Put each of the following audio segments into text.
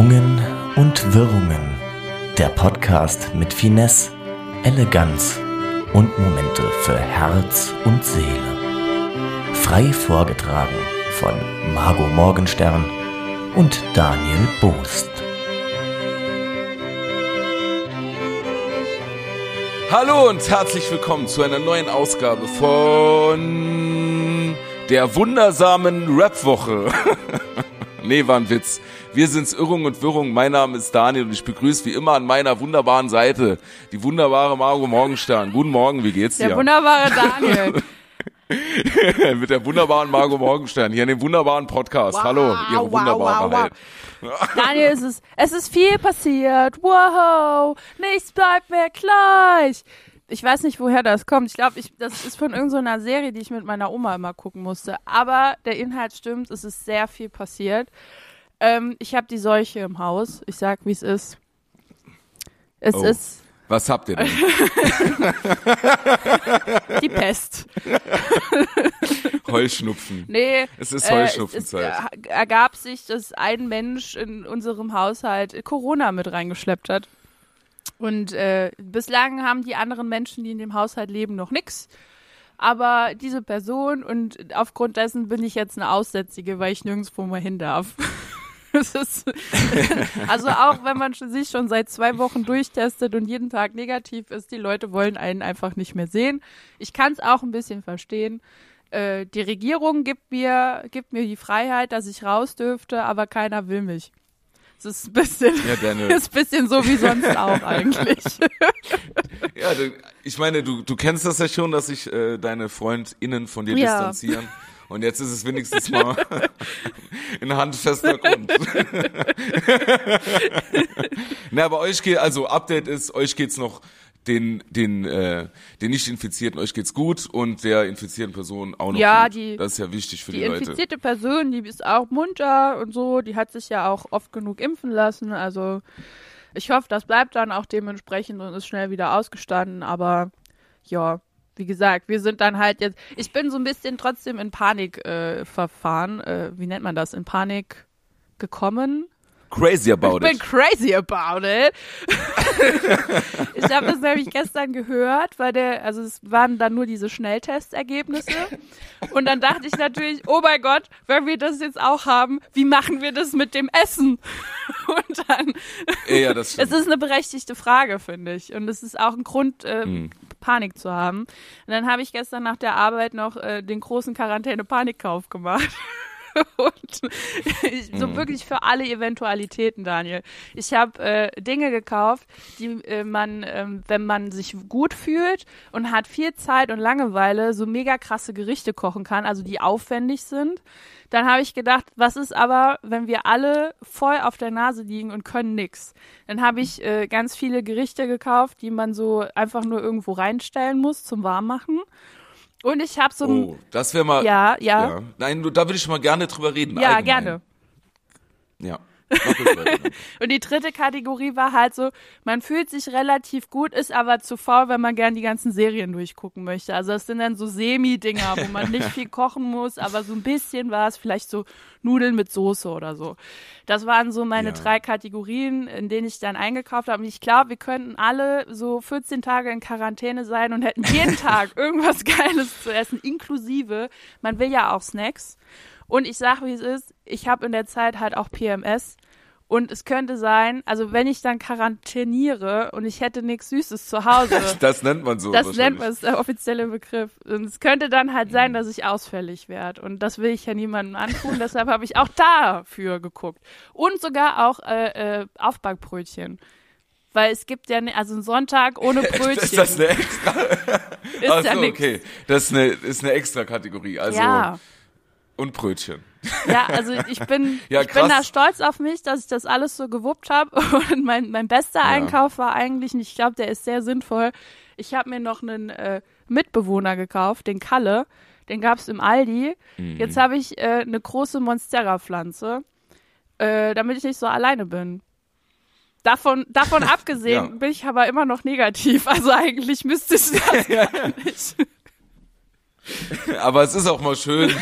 Schwungen und Wirrungen. Der Podcast mit Finesse, Eleganz und Momente für Herz und Seele. Frei vorgetragen von Margot Morgenstern und Daniel Boost. Hallo und herzlich willkommen zu einer neuen Ausgabe von der wundersamen Rap-Woche. nee, war ein Witz. Wir sind's Irrung und Wirrung. Mein Name ist Daniel und ich begrüße wie immer an meiner wunderbaren Seite die wunderbare Margot Morgenstern. Guten Morgen, wie geht's dir? Der wunderbare Daniel. Mit der wunderbaren Margot Morgenstern hier in dem wunderbaren Podcast. Wow, Hallo, ihre wow, wunderbare wow, wow. Daniel, es ist, es ist viel passiert. Wow, nichts bleibt mehr gleich. Ich weiß nicht, woher das kommt. Ich glaube, ich, das ist von irgendeiner Serie, die ich mit meiner Oma immer gucken musste. Aber der Inhalt stimmt, es ist sehr viel passiert. Ähm, ich habe die Seuche im Haus. Ich sag, wie es ist. Es Oh. ist Was habt ihr denn? die Pest. Heuschnupfen. Nee, Es ist äh, Heuschnupfenzeit. Es, es ergab sich, dass ein Mensch in unserem Haushalt Corona mit reingeschleppt hat. Und äh, bislang haben die anderen Menschen, die in dem Haushalt leben, noch nix. Aber diese Person und aufgrund dessen bin ich jetzt eine Aussätzige, weil ich nirgendwo mehr hin darf. Ist, also auch wenn man sich schon seit zwei Wochen durchtestet und jeden Tag negativ ist, die Leute wollen einen einfach nicht mehr sehen. Ich kann es auch ein bisschen verstehen. Äh, die Regierung gibt mir, gibt mir die Freiheit, dass ich raus dürfte, aber keiner will mich. Es ist ein bisschen, Ja, Daniel. ist ein bisschen so wie sonst auch eigentlich. Ja, du, ich meine, du, du kennst das ja schon, dass sich äh, deine FreundInnen von dir Ja. distanzieren. Und jetzt ist es wenigstens mal in handfester Grund. Na, aber euch geht, also Update ist, euch geht's noch den, den, äh, den nicht Infizierten, euch geht's gut und der infizierten Person auch noch Ja, gut. die- das ist ja wichtig für die, Die Leute. infizierte Person, die ist auch munter und so, die hat sich ja auch oft genug impfen lassen. Also ich hoffe, das bleibt dann auch dementsprechend und ist schnell wieder ausgestanden. Aber ja, wie gesagt, wir sind dann halt jetzt. Ich bin so ein bisschen trotzdem in Panik äh, verfahren. Äh, wie nennt man das? In Panik gekommen. Crazy about Ich bin it. crazy about it. ich habe das nämlich gestern gehört, weil der, also es waren dann nur diese Schnelltestergebnisse. Und dann dachte ich natürlich, oh mein Gott, wenn wir das jetzt auch haben, wie machen wir das mit dem Essen? Und dann, Ja, das es stimmt. ist eine berechtigte Frage, finde ich. Und es ist auch ein Grund, äh, Hm. Panik zu haben. Und dann habe ich gestern nach der Arbeit noch äh, den großen Quarantäne-Panikkauf gemacht. Und ich, so wirklich für alle Eventualitäten, Daniel. Ich habe äh, Dinge gekauft, die äh, man, ähm, wenn man sich gut fühlt und hat viel Zeit und Langeweile, so mega krasse Gerichte kochen kann, also die aufwendig sind. Dann habe ich gedacht, was ist aber, wenn wir alle voll auf der Nase liegen und können nix? Dann habe ich äh, ganz viele Gerichte gekauft, die man so einfach nur irgendwo reinstellen muss zum Warmmachen. Und ich habe so ein, Oh, das wäre mal. ja, ja, Nein, du, da will ich mal gerne drüber reden. ja, allgemein. gerne. Ja. Und die dritte Kategorie war halt so, man fühlt sich relativ gut, ist aber zu faul, wenn man gern die ganzen Serien durchgucken möchte. Also das sind dann so Semi-Dinger, wo man nicht viel kochen muss, aber so ein bisschen war es vielleicht so Nudeln mit Soße oder so. Das waren so meine Ja. drei Kategorien, in denen ich dann eingekauft habe. Und ich glaube, wir könnten alle so 14 Tage in Quarantäne sein und hätten jeden Tag irgendwas Geiles zu essen, inklusive, man will ja auch Snacks. Und ich sag, wie es ist, ich habe in der Zeit halt auch PMS. Und es könnte sein, also wenn ich dann quarantäniere und ich hätte nichts Süßes zu Hause, Das nennt man so. das nennt man ist der offizielle Begriff. Und es könnte dann halt sein, dass ich ausfällig werde. Und das will ich ja niemandem antun. Deshalb habe ich auch dafür geguckt. Und sogar auch äh, äh, Aufbackbrötchen. Weil es gibt ja, ne, also ein Sonntag ohne Brötchen Ist das eine extra? ist Ach ja so, nichts. okay. Das ist eine, ist eine extra Kategorie. Also Ja. Und Brötchen. Ja, also ich bin, Ja, ich bin da stolz auf mich, dass ich das alles so gewuppt habe. Und mein, mein bester Einkauf war eigentlich, und ich glaube, der ist sehr sinnvoll. Ich habe mir noch einen äh, Mitbewohner gekauft, den Kalle. Den gab's im Aldi. Mhm. Jetzt habe ich äh, eine große Monstera-Pflanze, äh, damit ich nicht so alleine bin. Davon, davon abgesehen Ja. bin ich aber immer noch negativ. Also eigentlich müsste ich das gar nicht. Aber es ist auch mal schön,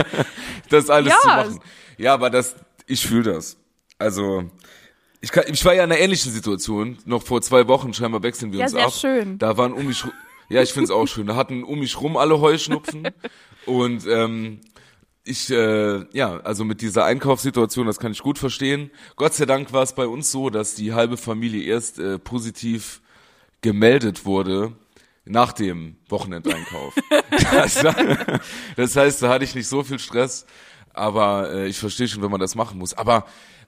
das alles Ja, zu machen. Ja, aber das, ich fühle das. Also, ich, kann, ich war ja in einer ähnlichen Situation. Noch vor zwei Wochen scheinbar wechseln wir Ja, uns sehr ab. schön. Da waren um mich ja, ich find's auch schön. Da hatten um mich rum alle Heuschnupfen und ähm, ich, äh, ja, also mit dieser Einkaufssituation, das kann ich gut verstehen. Gott sei Dank war es bei uns so, dass die halbe Familie erst äh, positiv gemeldet wurde nach dem Wochenendeinkauf. das, das heißt, da hatte ich nicht so viel Stress, aber äh, ich verstehe schon, wenn man das machen muss. Aber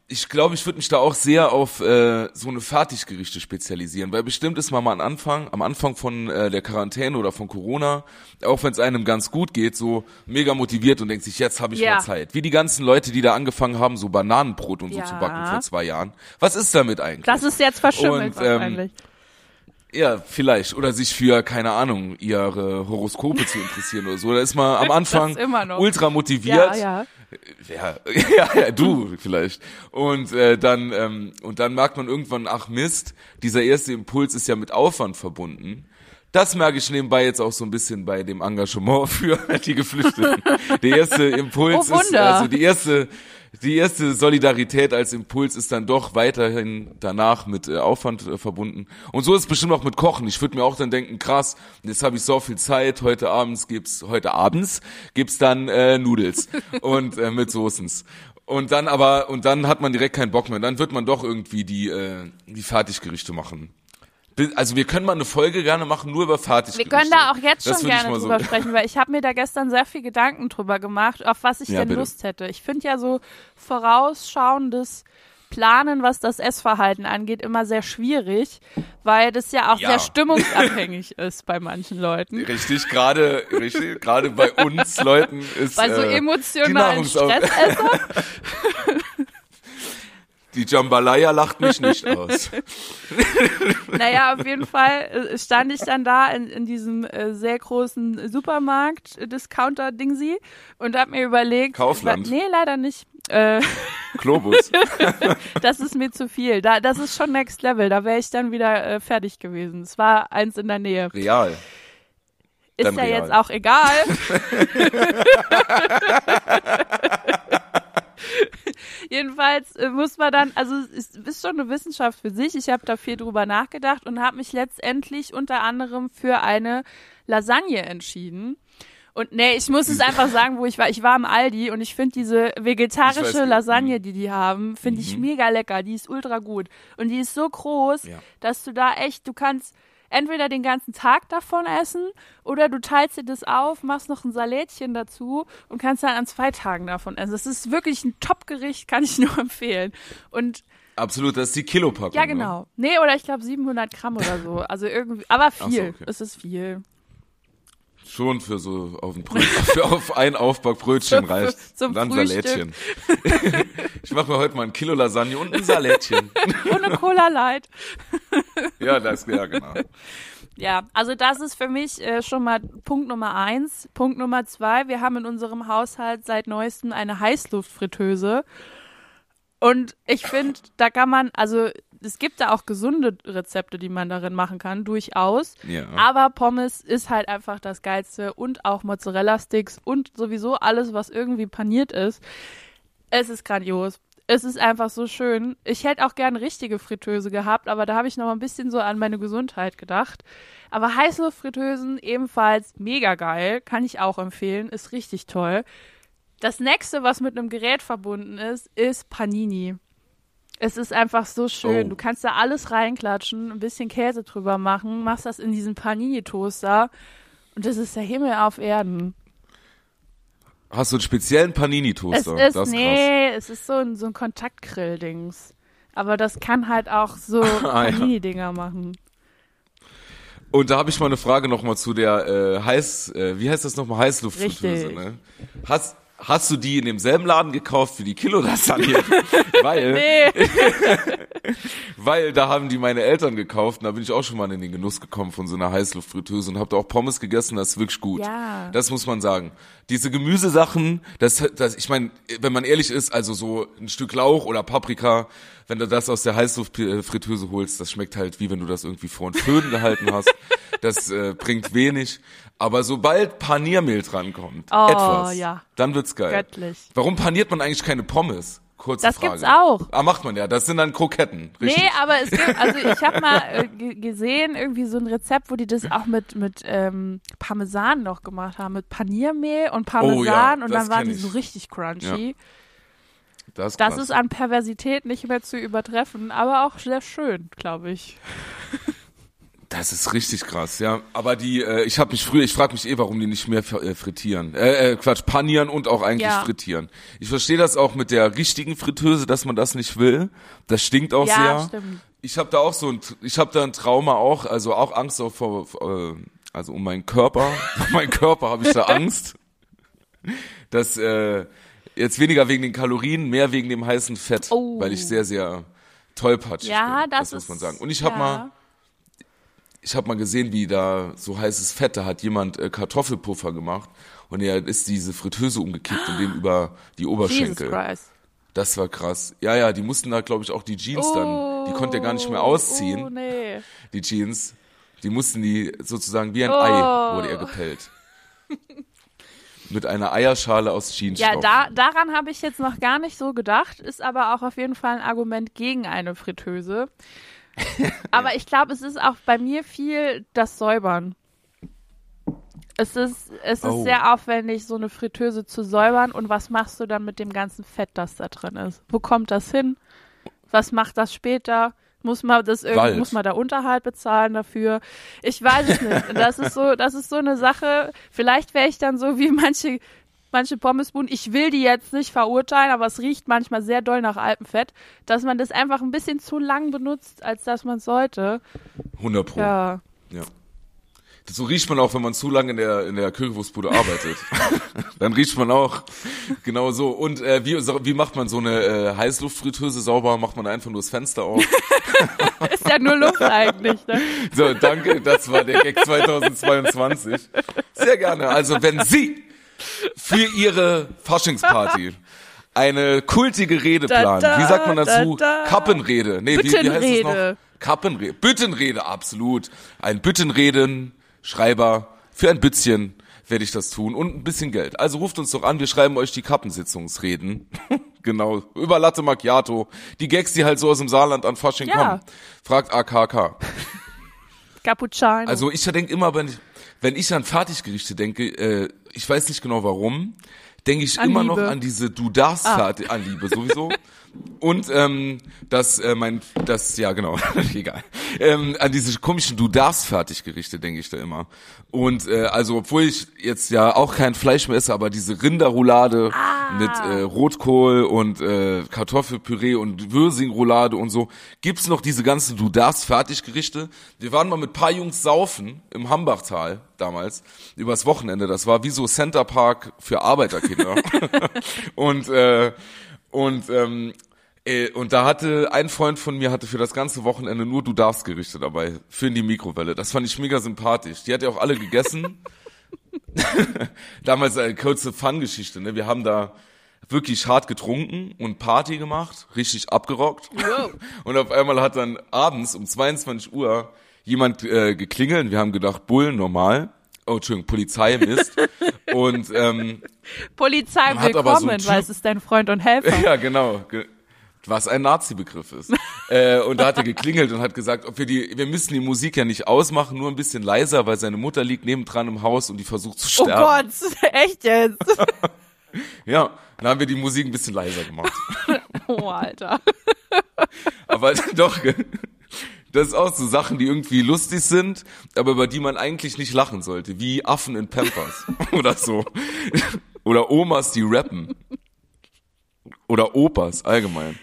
ich glaube, ich würde mich da auch sehr auf äh, so eine Fertiggerichte spezialisieren, weil bestimmt ist man mal am Anfang, am Anfang von äh, der Quarantäne oder von Corona, auch wenn es einem ganz gut geht, so mega motiviert und denkt sich, jetzt habe ich Ja. mal Zeit. Wie die ganzen Leute, die da angefangen haben, so Bananenbrot und Ja. so zu backen vor zwei Jahren. Was ist damit eigentlich? Das ist jetzt verschimmelt Und, ähm, wahrscheinlich. Ja, vielleicht. Oder sich für, keine Ahnung, ihre Horoskope zu interessieren oder so. Da ist man am Anfang immer noch. ultra motiviert. ja, ja. Ja, ja, ja, du vielleicht. Und äh, dann ähm, und dann merkt man irgendwann, ach Mist, dieser erste Impuls ist ja mit Aufwand verbunden. Das merke ich nebenbei jetzt auch so ein bisschen bei dem Engagement für die Geflüchteten. Der erste Impuls Oh, ist also die erste die erste Solidarität als Impuls ist dann doch weiterhin danach mit äh, Aufwand äh, verbunden. Und so ist es bestimmt auch mit Kochen. Ich würde mir auch dann denken, krass, jetzt habe ich so viel Zeit, heute abends gibt's, heute abends gibt's dann äh, Nudels und äh, mit Soßens. Und dann aber, und dann hat man direkt keinen Bock mehr. Dann wird man doch irgendwie die, äh, die Fertiggerichte machen. Also wir können mal eine Folge gerne machen, nur über Wir Fertiggerichte. können da auch jetzt Das schon gerne so- drüber sprechen, weil ich habe mir da gestern sehr viel Gedanken drüber gemacht, auf was ich Ja, denn bitte. Lust hätte. Ich finde ja so vorausschauendes Planen, was das Essverhalten angeht, immer sehr schwierig, weil das ja auch Ja. sehr stimmungsabhängig ist bei manchen Leuten. Richtig, gerade, richtig, gerade bei uns Leuten ist Bei so äh, emotionalen Stressessern. Die Jambalaya lacht mich nicht aus. Naja, auf jeden Fall äh, stand ich dann da in, in diesem äh, sehr großen Supermarkt, äh, und habe mir überlegt. Kaufland. Nee, leider nicht. Äh, Globus. das ist mir zu viel. Da, das ist schon Next Level. Da wäre ich dann wieder äh, fertig gewesen. Es war eins in der Nähe. Real. Ist Dann ja real. jetzt auch egal. Jedenfalls äh, muss man dann, also es ist schon eine Wissenschaft für sich. Ich habe da viel drüber nachgedacht und habe mich letztendlich unter anderem für eine Lasagne entschieden. Und nee, ich muss es einfach sagen, wo ich war. Ich war im Aldi und ich finde diese vegetarische weiß, Lasagne, die die haben, finde ich mega lecker. Die ist ultra gut. Und die ist so groß, Ja. dass du da echt, du kannst entweder den ganzen Tag davon essen oder du teilst dir das auf, machst noch ein Salätchen dazu und kannst dann an zwei Tagen davon essen. Das ist wirklich ein Top-Gericht, kann ich nur empfehlen. Und Absolut, das ist die Kilopackung. ja, Ne? genau. Nee, oder ich glaube 700 Gramm oder so. Also irgendwie, aber so, viel. okay. Es ist viel. Schon für so auf ein Brötchen, auf ein Aufbackbrötchen Für- reicht. zum Und dann Frühstück. Salätchen. ich mache mir heute mal ein Kilo Lasagne und ein Salätchen. Ohne Cola Light. ja, das ja genau. Ja, also das ist für mich äh, schon mal Punkt Nummer eins. Punkt Nummer zwei, wir haben in unserem Haushalt seit neuestem eine Heißluftfritteuse. Und ich finde, da kann man, also es gibt da auch gesunde Rezepte, die man darin machen kann, durchaus. Ja. Aber Pommes ist halt einfach das Geilste und auch Mozzarella-Sticks und sowieso alles, was irgendwie paniert ist. Es ist grandios. Es ist einfach so schön. Ich hätte auch gern richtige Fritteuse gehabt, aber da habe ich noch ein bisschen so an meine Gesundheit gedacht. Aber Heißluftfritteusen ebenfalls mega geil, kann ich auch empfehlen, ist richtig toll. Das nächste, was mit einem Gerät verbunden ist, ist Panini. Es ist einfach so schön. Oh. Du kannst da alles reinklatschen, ein bisschen Käse drüber machen, machst das in diesen Panini-Toaster und das ist der Himmel auf Erden. Hast du einen speziellen Es Panini-Toaster? ist, das ist krass. nee, es ist so ein, so ein Kontaktgrill-Dings. Aber das kann halt auch so Ah, ja. Panini-Dinger machen. Und da habe ich mal eine Frage nochmal zu der äh, Heiß, äh, wie heißt das nochmal, Heißluftfritteuse, ne? Hast, hast du die in demselben Laden gekauft wie die Kilo-Lasagne? Weil, weil da haben die meine Eltern gekauft und da bin ich auch schon mal in den Genuss gekommen von so einer Heißluftfritteuse und habe da auch Pommes gegessen, das ist wirklich gut. Ja. Das muss man sagen. Diese Gemüsesachen, das, das ich meine, wenn man ehrlich ist, also so ein Stück Lauch oder Paprika, wenn du das aus der Heißluftfritteuse holst, das schmeckt halt wie wenn du das irgendwie vor einen Föhn gehalten hast. Das äh, bringt wenig. Aber sobald Paniermehl drankommt, Oh, etwas, ja. dann wird's geil. Göttlich. Warum paniert man eigentlich keine Pommes? Kurze Das Frage. gibt's auch. Ah, macht man ja. Das sind dann Kroketten. Richtig. Nee, aber es gibt, also ich habe mal äh, ge- gesehen, irgendwie so ein Rezept, wo die das auch mit, mit ähm, Parmesan noch gemacht haben, mit Paniermehl und Parmesan Oh ja, und das dann waren die ich. so richtig crunchy. das Das krass. ist an Perversität nicht mehr zu übertreffen, aber auch sehr schön, glaube ich. Das ist richtig krass, ja. Aber die, äh, ich habe mich früher, ich frage mich eh, warum die nicht mehr äh, frittieren. Äh, äh, Quatsch, panieren und auch eigentlich Ja. frittieren. Ich verstehe das auch mit der richtigen Fritteuse, dass man das nicht will. Das stinkt auch Ja, sehr. stimmt. Ich habe da auch so ein, ich habe da ein Trauma auch, also auch Angst auch vor, vor äh, also um meinen Körper, um meinen Körper habe ich da Angst, dass äh, jetzt weniger wegen den Kalorien, mehr wegen dem heißen Fett, Oh. weil ich sehr sehr tollpatschig Ja, bin. das, muss ist, man sagen. Und ich habe ja. mal ich habe mal gesehen, wie da so heißes Fett, da hat jemand äh, Kartoffelpuffer gemacht und er ist diese Fritteuse umgekippt und den über die Jesus Oberschenkel. Christ. Das war krass. Ja, ja, die mussten da, glaube ich, auch die Jeans dann, die konnte er gar nicht mehr ausziehen, Oh, nee. die Jeans. Die mussten die sozusagen wie ein Oh. Ei wurde er gepellt. Mit einer Eierschale aus Jeansstoff. Ja, da, daran habe ich jetzt noch gar nicht so gedacht, ist aber auch auf jeden Fall ein Argument gegen eine Fritteuse. aber ich glaube, es ist auch bei mir viel das Säubern. Es ist, es ist Oh. sehr aufwendig, so eine Fritteuse zu säubern. Und was machst du dann mit dem ganzen Fett, das da drin ist? Wo kommt das hin? Was macht das später? Muss man das Wald. irgendwie, muss man da Unterhalt bezahlen dafür? Ich weiß es nicht. Das ist so, das ist so eine Sache. Vielleicht wäre ich dann so wie manche, manche Pommesbuden. Ich will die jetzt nicht verurteilen, aber es riecht manchmal sehr doll nach Alpenfett, dass man das einfach ein bisschen zu lang benutzt, als dass man es sollte. 100 Pro. Ja. Ja. So riecht man auch, wenn man zu lange in der, in der Currywurstbude arbeitet. Dann riecht man auch genau so. Und äh, wie, so- wie macht man so eine äh, Heißluftfritteuse sauber? Macht man einfach nur das Fenster auf? Ist ja nur Luft eigentlich, ne? So, danke, das war der Gag 2022. Sehr gerne. Also, wenn Sie für Ihre Faschingsparty eine kultige Rede planen, wie sagt man dazu? da, da. Kappenrede. Nee, wie, wie heißt es noch? Kappenrede. Büttenrede, absolut. Ein Büttenreden, Schreiber, für ein Bützchen werde ich das tun und ein bisschen Geld. Also ruft uns doch an, wir schreiben euch die Kappensitzungsreden. genau, über Latte Macchiato. Die Gags, die halt so aus dem Saarland an Fasching Ja. kommen. Fragt AKK. Cappuccino. Also ich denke immer, wenn ich, wenn ich an Fertiggerichte denke, äh, ich weiß nicht genau warum, denke ich An immer Liebe. noch an diese Du darfst Ah. an Liebe sowieso. Und ähm, das, äh, mein, das, ja genau, egal. Ähm, an diese komischen Du darfst Fertiggerichte denke ich da immer. Und äh, also, obwohl ich jetzt ja auch kein Fleisch mehr esse, aber diese Rinderroulade Ah. mit äh, Rotkohl und äh, Kartoffelpüree und Würsingroulade und so, gibt's noch diese ganzen Du darfst Fertiggerichte. Wir waren mal mit paar Jungs saufen im Hambachtal damals übers Wochenende. Das war wie so Center Park für Arbeiterkinder. und äh, und ähm, äh, und da hatte ein Freund von mir hatte für das ganze Wochenende nur du darfst Gerichte dabei für in die Mikrowelle. Das fand ich mega sympathisch. Die hat ja auch alle gegessen. Damals eine kurze Fun-Geschichte. Ne? Wir haben da wirklich hart getrunken und Party gemacht, richtig abgerockt. Und auf einmal hat dann abends um 22 Uhr jemand äh, geklingelt. Wir haben gedacht, Bullen normal. Oh, Entschuldigung, Polizei Mist. und ähm, Polizei so willkommen, Typ- weil es ist dein Freund und Helfer. ja, genau. Ge- Was ein Nazi-Begriff ist. äh, und da hat er geklingelt und hat gesagt, ob wir die, wir müssen die Musik ja nicht ausmachen, nur ein bisschen leiser, weil seine Mutter liegt nebendran im Haus und die versucht zu Oh sterben. Gott, echt jetzt? Ja, dann haben wir die Musik ein bisschen leiser gemacht. Oh, Alter. Aber doch, das ist auch so Sachen, die irgendwie lustig sind, aber über die man eigentlich nicht lachen sollte, wie Affen in Pampers oder so. Oder Omas, die rappen. Oder Opas allgemein.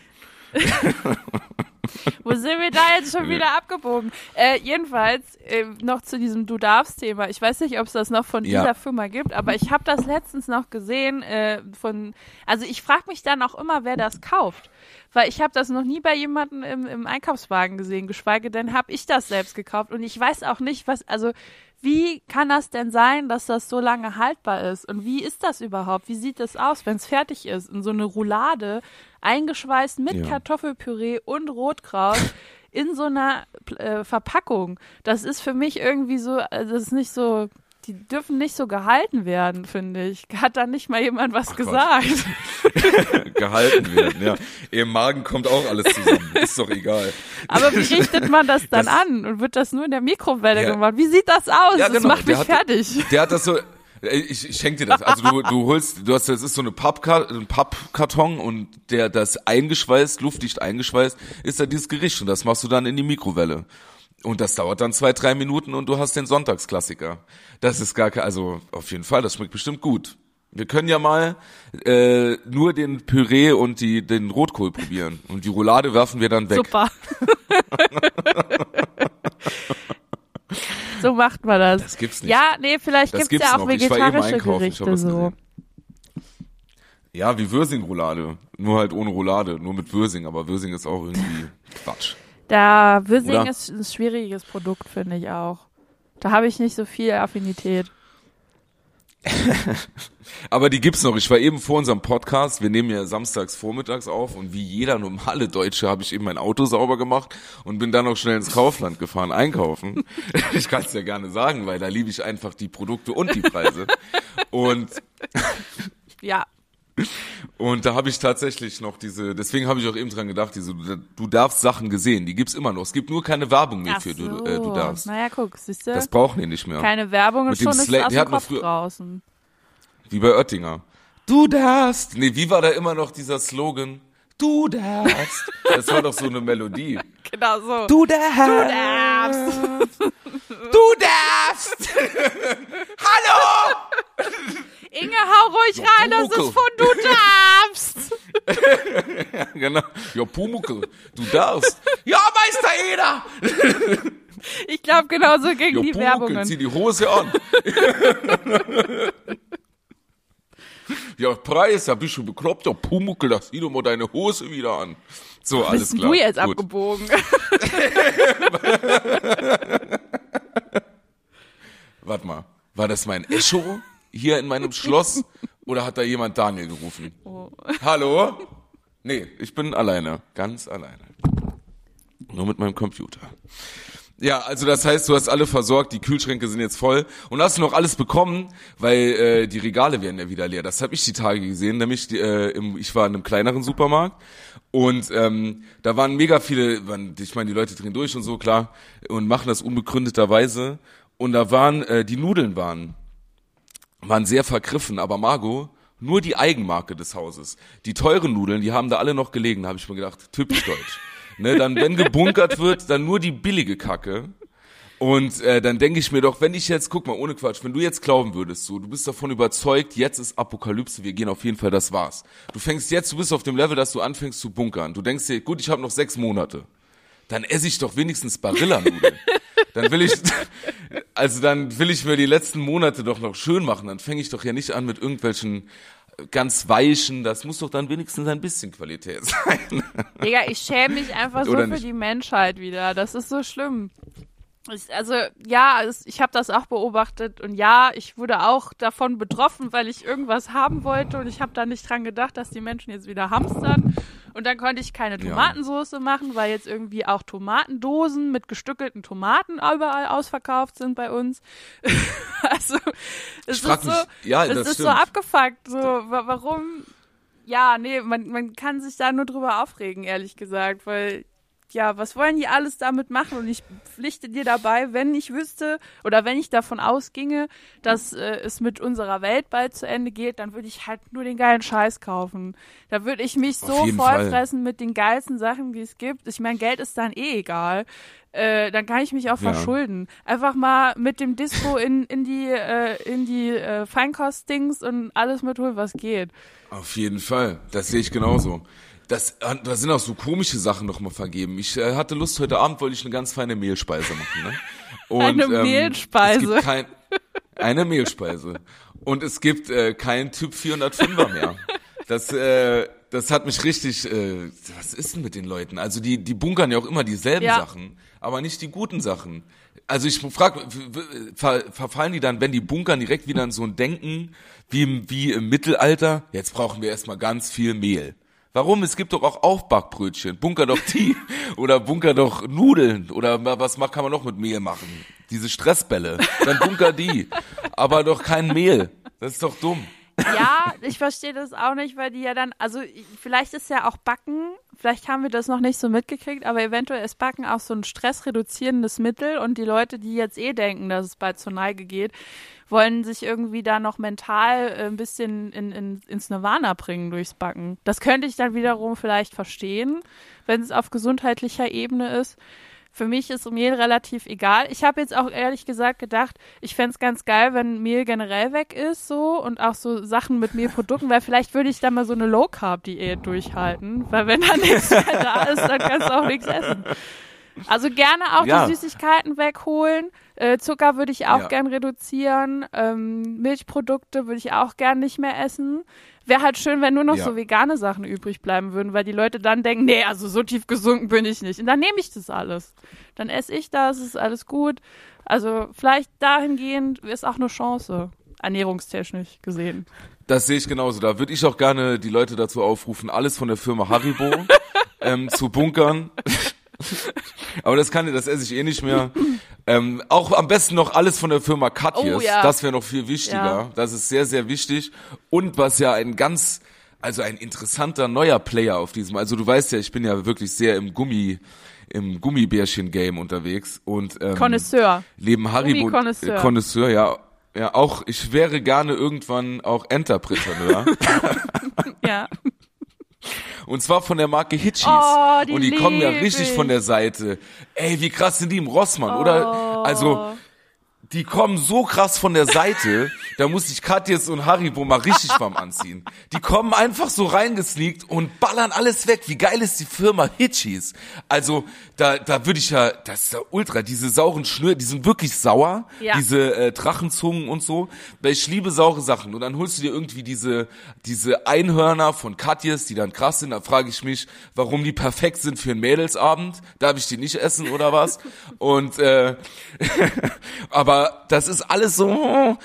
Wo sind wir da jetzt schon wieder abgebogen? Äh, jedenfalls äh, noch zu diesem Du darfst-Thema. Ich weiß nicht, ob es das noch von Ja. dieser Firma gibt, aber ich habe das letztens noch gesehen äh, von. Also ich frage mich dann auch immer, wer das kauft, weil ich habe das noch nie bei jemandem im, im Einkaufswagen gesehen. Geschweige denn habe ich das selbst gekauft und ich weiß auch nicht, was. Also wie kann das denn sein, dass das so lange haltbar ist? Und wie ist das überhaupt? Wie sieht das aus, wenn es fertig ist? In so eine Roulade, eingeschweißt mit Ja. Kartoffelpüree und Rotkraut in so einer äh, Verpackung. Das ist für mich irgendwie so, also das ist nicht so die dürfen nicht so gehalten werden, finde ich. Hat da nicht mal jemand was Ach gesagt? gehalten werden, ja. Im Magen kommt auch alles zusammen. Ist doch egal. Aber wie richtet man das dann Das- an? Und wird das nur in der Mikrowelle Ja. gemacht? Wie sieht das aus? Ja, das genau. macht Der mich hat- fertig. Der hat das so. Ich, ich schenke dir das. Also du, du holst, du hast, das ist so eine Pappka ein Pappkarton und der das eingeschweißt, luftdicht eingeschweißt, ist da dieses Gericht und das machst du dann in die Mikrowelle. Und das dauert dann zwei, drei Minuten und du hast den Sonntagsklassiker. Das ist gar kein, also auf jeden Fall, das schmeckt bestimmt gut. Wir können ja mal äh, nur den Püree und die, den Rotkohl probieren und die Roulade werfen wir dann weg. Super. so macht man das. Das gibt's nicht. Ja, nee, vielleicht Das gibt's gibt's ja auch noch. Vegetarische Gerichte so. Ja, wie Würsing-Roulade. Nur halt ohne Roulade, nur mit Würsing, aber Würsing ist auch irgendwie Quatsch. Da Würsing Oder? ist ein schwieriges Produkt, finde ich auch. Da habe ich nicht so viel Affinität. Aber die gibt's noch. Ich war eben vor unserem Podcast, wir nehmen ja samstags vormittags auf und wie jeder normale Deutsche habe ich eben mein Auto sauber gemacht und bin dann noch schnell ins Kaufland gefahren, einkaufen. Ich kann es ja gerne sagen, weil da liebe ich einfach die Produkte und die Preise. Und Ja, Und da habe ich tatsächlich noch diese, deswegen habe ich auch eben dran gedacht, diese, du darfst Sachen gesehen, die gibt's immer noch. Es gibt nur keine Werbung mehr Ach für so. du, äh, du darfst. Naja, guck, siehst du? Das brauchen die nicht mehr. Keine Werbung und Mit dem schon ist Sla- es aus früher- draußen. Wie bei Oettinger. Du darfst. Nee, wie war da immer noch dieser Slogan? Du darfst. Das war doch so eine Melodie. Genau so. Du darfst. darfst. Du darfst. Hallo. Inge, hau ruhig Ja, rein, das ist von du darfst. Ja, genau. Ja, Pumuckel. Du darfst. Ja, Meister Eder. Ich glaube, genauso gegen Ja, die Pumuckel, Werbungen. zieh die Hose an. ja, Preis, da bist du bekloppt. Ja, Pumuckel, da zieh doch mal deine Hose wieder an. So, alles Bist klar. du jetzt Gut. abgebogen? Warte mal, war das mein Echo hier in meinem Schloss oder hat da jemand Daniel gerufen? Oh. Hallo? Nee, ich bin alleine, ganz alleine. Nur mit meinem Computer. Ja, also das heißt, du hast alle versorgt, die Kühlschränke sind jetzt voll und hast du noch alles bekommen, weil äh, die Regale werden ja wieder leer. Das habe ich die Tage gesehen, nämlich die, äh, im, ich war in einem kleineren Supermarkt und ähm, da waren mega viele, waren, ich meine, die Leute drehen durch und so, klar, und machen das unbegründeterweise und da waren, äh, die Nudeln waren, waren sehr vergriffen, aber Margot, nur die Eigenmarke des Hauses. Die teuren Nudeln, die haben da alle noch gelegen, habe ich mir gedacht, typisch deutsch. ne, dann, wenn gebunkert wird, dann nur die billige Kacke. Und äh, dann denke ich mir doch, wenn ich jetzt, guck mal, ohne Quatsch, wenn du jetzt glauben würdest, so, du bist davon überzeugt, jetzt ist Apokalypse, wir gehen auf jeden Fall, das war's. Du fängst jetzt, du bist auf dem Level, dass du anfängst zu bunkern. Du denkst dir, gut, ich habe noch sechs Monate. Dann esse ich doch wenigstens Barillanudeln. dann will ich, also dann will ich mir die letzten Monate doch noch schön machen. Dann fange ich doch ja nicht an mit irgendwelchen ganz weichen, das muss doch dann wenigstens ein bisschen Qualität sein. Digga, ich schäme mich einfach so Oder für nicht? die Menschheit wieder. Das ist so schlimm. Also ja, ich habe das auch beobachtet und ja, ich wurde auch davon betroffen, weil ich irgendwas haben wollte und ich habe da nicht dran gedacht, dass die Menschen jetzt wieder hamstern. Und dann konnte ich keine Ja. Tomatensoße machen, weil jetzt irgendwie auch Tomatendosen mit gestückelten Tomaten überall ausverkauft sind bei uns. also es ist so, ja, es das ist so abgefuckt. So, wa warum? Ja, nee, man, man kann sich da nur drüber aufregen, ehrlich gesagt, weil ja, was wollen die alles damit machen? Und ich pflichte dir dabei, wenn ich wüsste oder wenn ich davon ausginge, dass äh, es mit unserer Welt bald zu Ende geht, dann würde ich halt nur den geilen Scheiß kaufen. Da würde ich mich Auf so jeden Fall. vollfressen mit den geilsten Sachen, die es gibt. Ich meine, Geld ist dann eh egal. Äh, dann kann ich mich auch Ja. verschulden. Einfach mal mit dem Disco in, in die, äh, in die äh, Feinkostdings und alles mitholen, was geht. Auf jeden Fall, das sehe ich genauso. Das, äh, da sind auch so komische Sachen noch mal vergeben. Ich äh, hatte Lust, heute Abend wollte ich eine ganz feine Mehlspeise machen. Ne? Und, Eine Mehlspeise. Es gibt kein, eine Mehlspeise. Und es gibt äh, kein Typ 405er mehr. Das, äh, das hat mich richtig, äh, was ist denn mit den Leuten? Also die, die bunkern ja auch immer dieselben Ja. Sachen, aber nicht die guten Sachen. Also ich frage, ver, verfallen die dann, wenn die bunkern, direkt wieder in so ein Denken wie im, wie im Mittelalter? Jetzt brauchen wir erstmal ganz viel Mehl. Warum? Es gibt doch auch Aufbackbrötchen. Bunker doch die oder bunker doch Nudeln oder was kann man noch mit Mehl machen? diese Stressbälle. Dann bunker die. Aber doch kein Mehl. Das ist doch dumm. Ja, ich verstehe das auch nicht, weil die ja dann, also vielleicht ist ja auch Backen, vielleicht haben wir das noch nicht so mitgekriegt, aber eventuell ist Backen auch so ein stressreduzierendes Mittel und die Leute, die jetzt eh denken, dass es bald zur Neige geht, wollen sich irgendwie da noch mental äh, ein bisschen in, in, ins Nirvana bringen durchs Backen. Das könnte ich dann wiederum vielleicht verstehen, wenn es auf gesundheitlicher Ebene ist. Für mich ist Mehl relativ egal. Ich habe jetzt auch ehrlich gesagt gedacht, ich fände es ganz geil, wenn Mehl generell weg ist so und auch so Sachen mit Mehlprodukten, weil vielleicht würde ich da mal so eine Low-Carb-Diät durchhalten, weil wenn da nichts mehr da ist, dann kannst du auch nichts essen. Also gerne auch Ja. die Süßigkeiten wegholen. Äh, Zucker würde ich auch Ja. gern reduzieren. Ähm, Milchprodukte würde ich auch gern nicht mehr essen. Wäre halt schön, wenn nur noch Ja. so vegane Sachen übrig bleiben würden, weil die Leute dann denken, nee, also so tief gesunken bin ich nicht. Und dann nehme ich das alles. Dann esse ich das, ist alles gut. Also vielleicht dahingehend ist auch eine Chance, ernährungstechnisch gesehen. Das sehe ich genauso. Da würde ich auch gerne die Leute dazu aufrufen, alles von der Firma Haribo ähm, zu bunkern. Aber das kann das esse ich eh nicht mehr. Ähm, auch am besten noch alles von der Firma Katjes. Oh, ja. Das wäre noch viel wichtiger. Ja. Das ist sehr, sehr wichtig. Und was ja ein ganz, also ein interessanter neuer Player auf diesem, also du weißt ja, ich bin ja wirklich sehr im Gummi, im Gummibärchen-Game unterwegs und ähm, Connoisseur. Leben Haribo Gummi-Connoisseur. äh, Connoisseur, ja. Ja, auch ich wäre gerne irgendwann auch Entrepreneur. Ja. Und zwar von der Marke Hitchis. Oh, die und die kommen ja richtig ich. von der Seite. Ey, wie krass sind die im Rossmann, oder? Also, die kommen so krass von der Seite, da muss ich Katjes und Haribo mal richtig warm anziehen. Die kommen einfach so reingesneakt und ballern alles weg. Wie geil ist die Firma Hitchis? Also, da, da würde ich ja, das ist ja ultra, diese sauren Schnür, die sind wirklich sauer, Ja. diese äh, Drachenzungen und so. Weil ich liebe saure Sachen. Und dann holst du dir irgendwie diese, diese Einhörner von Katjes, die dann krass sind. Da frage ich mich, warum die perfekt sind für einen Mädelsabend. Darf ich die nicht essen oder was? Und äh, aber das ist alles so.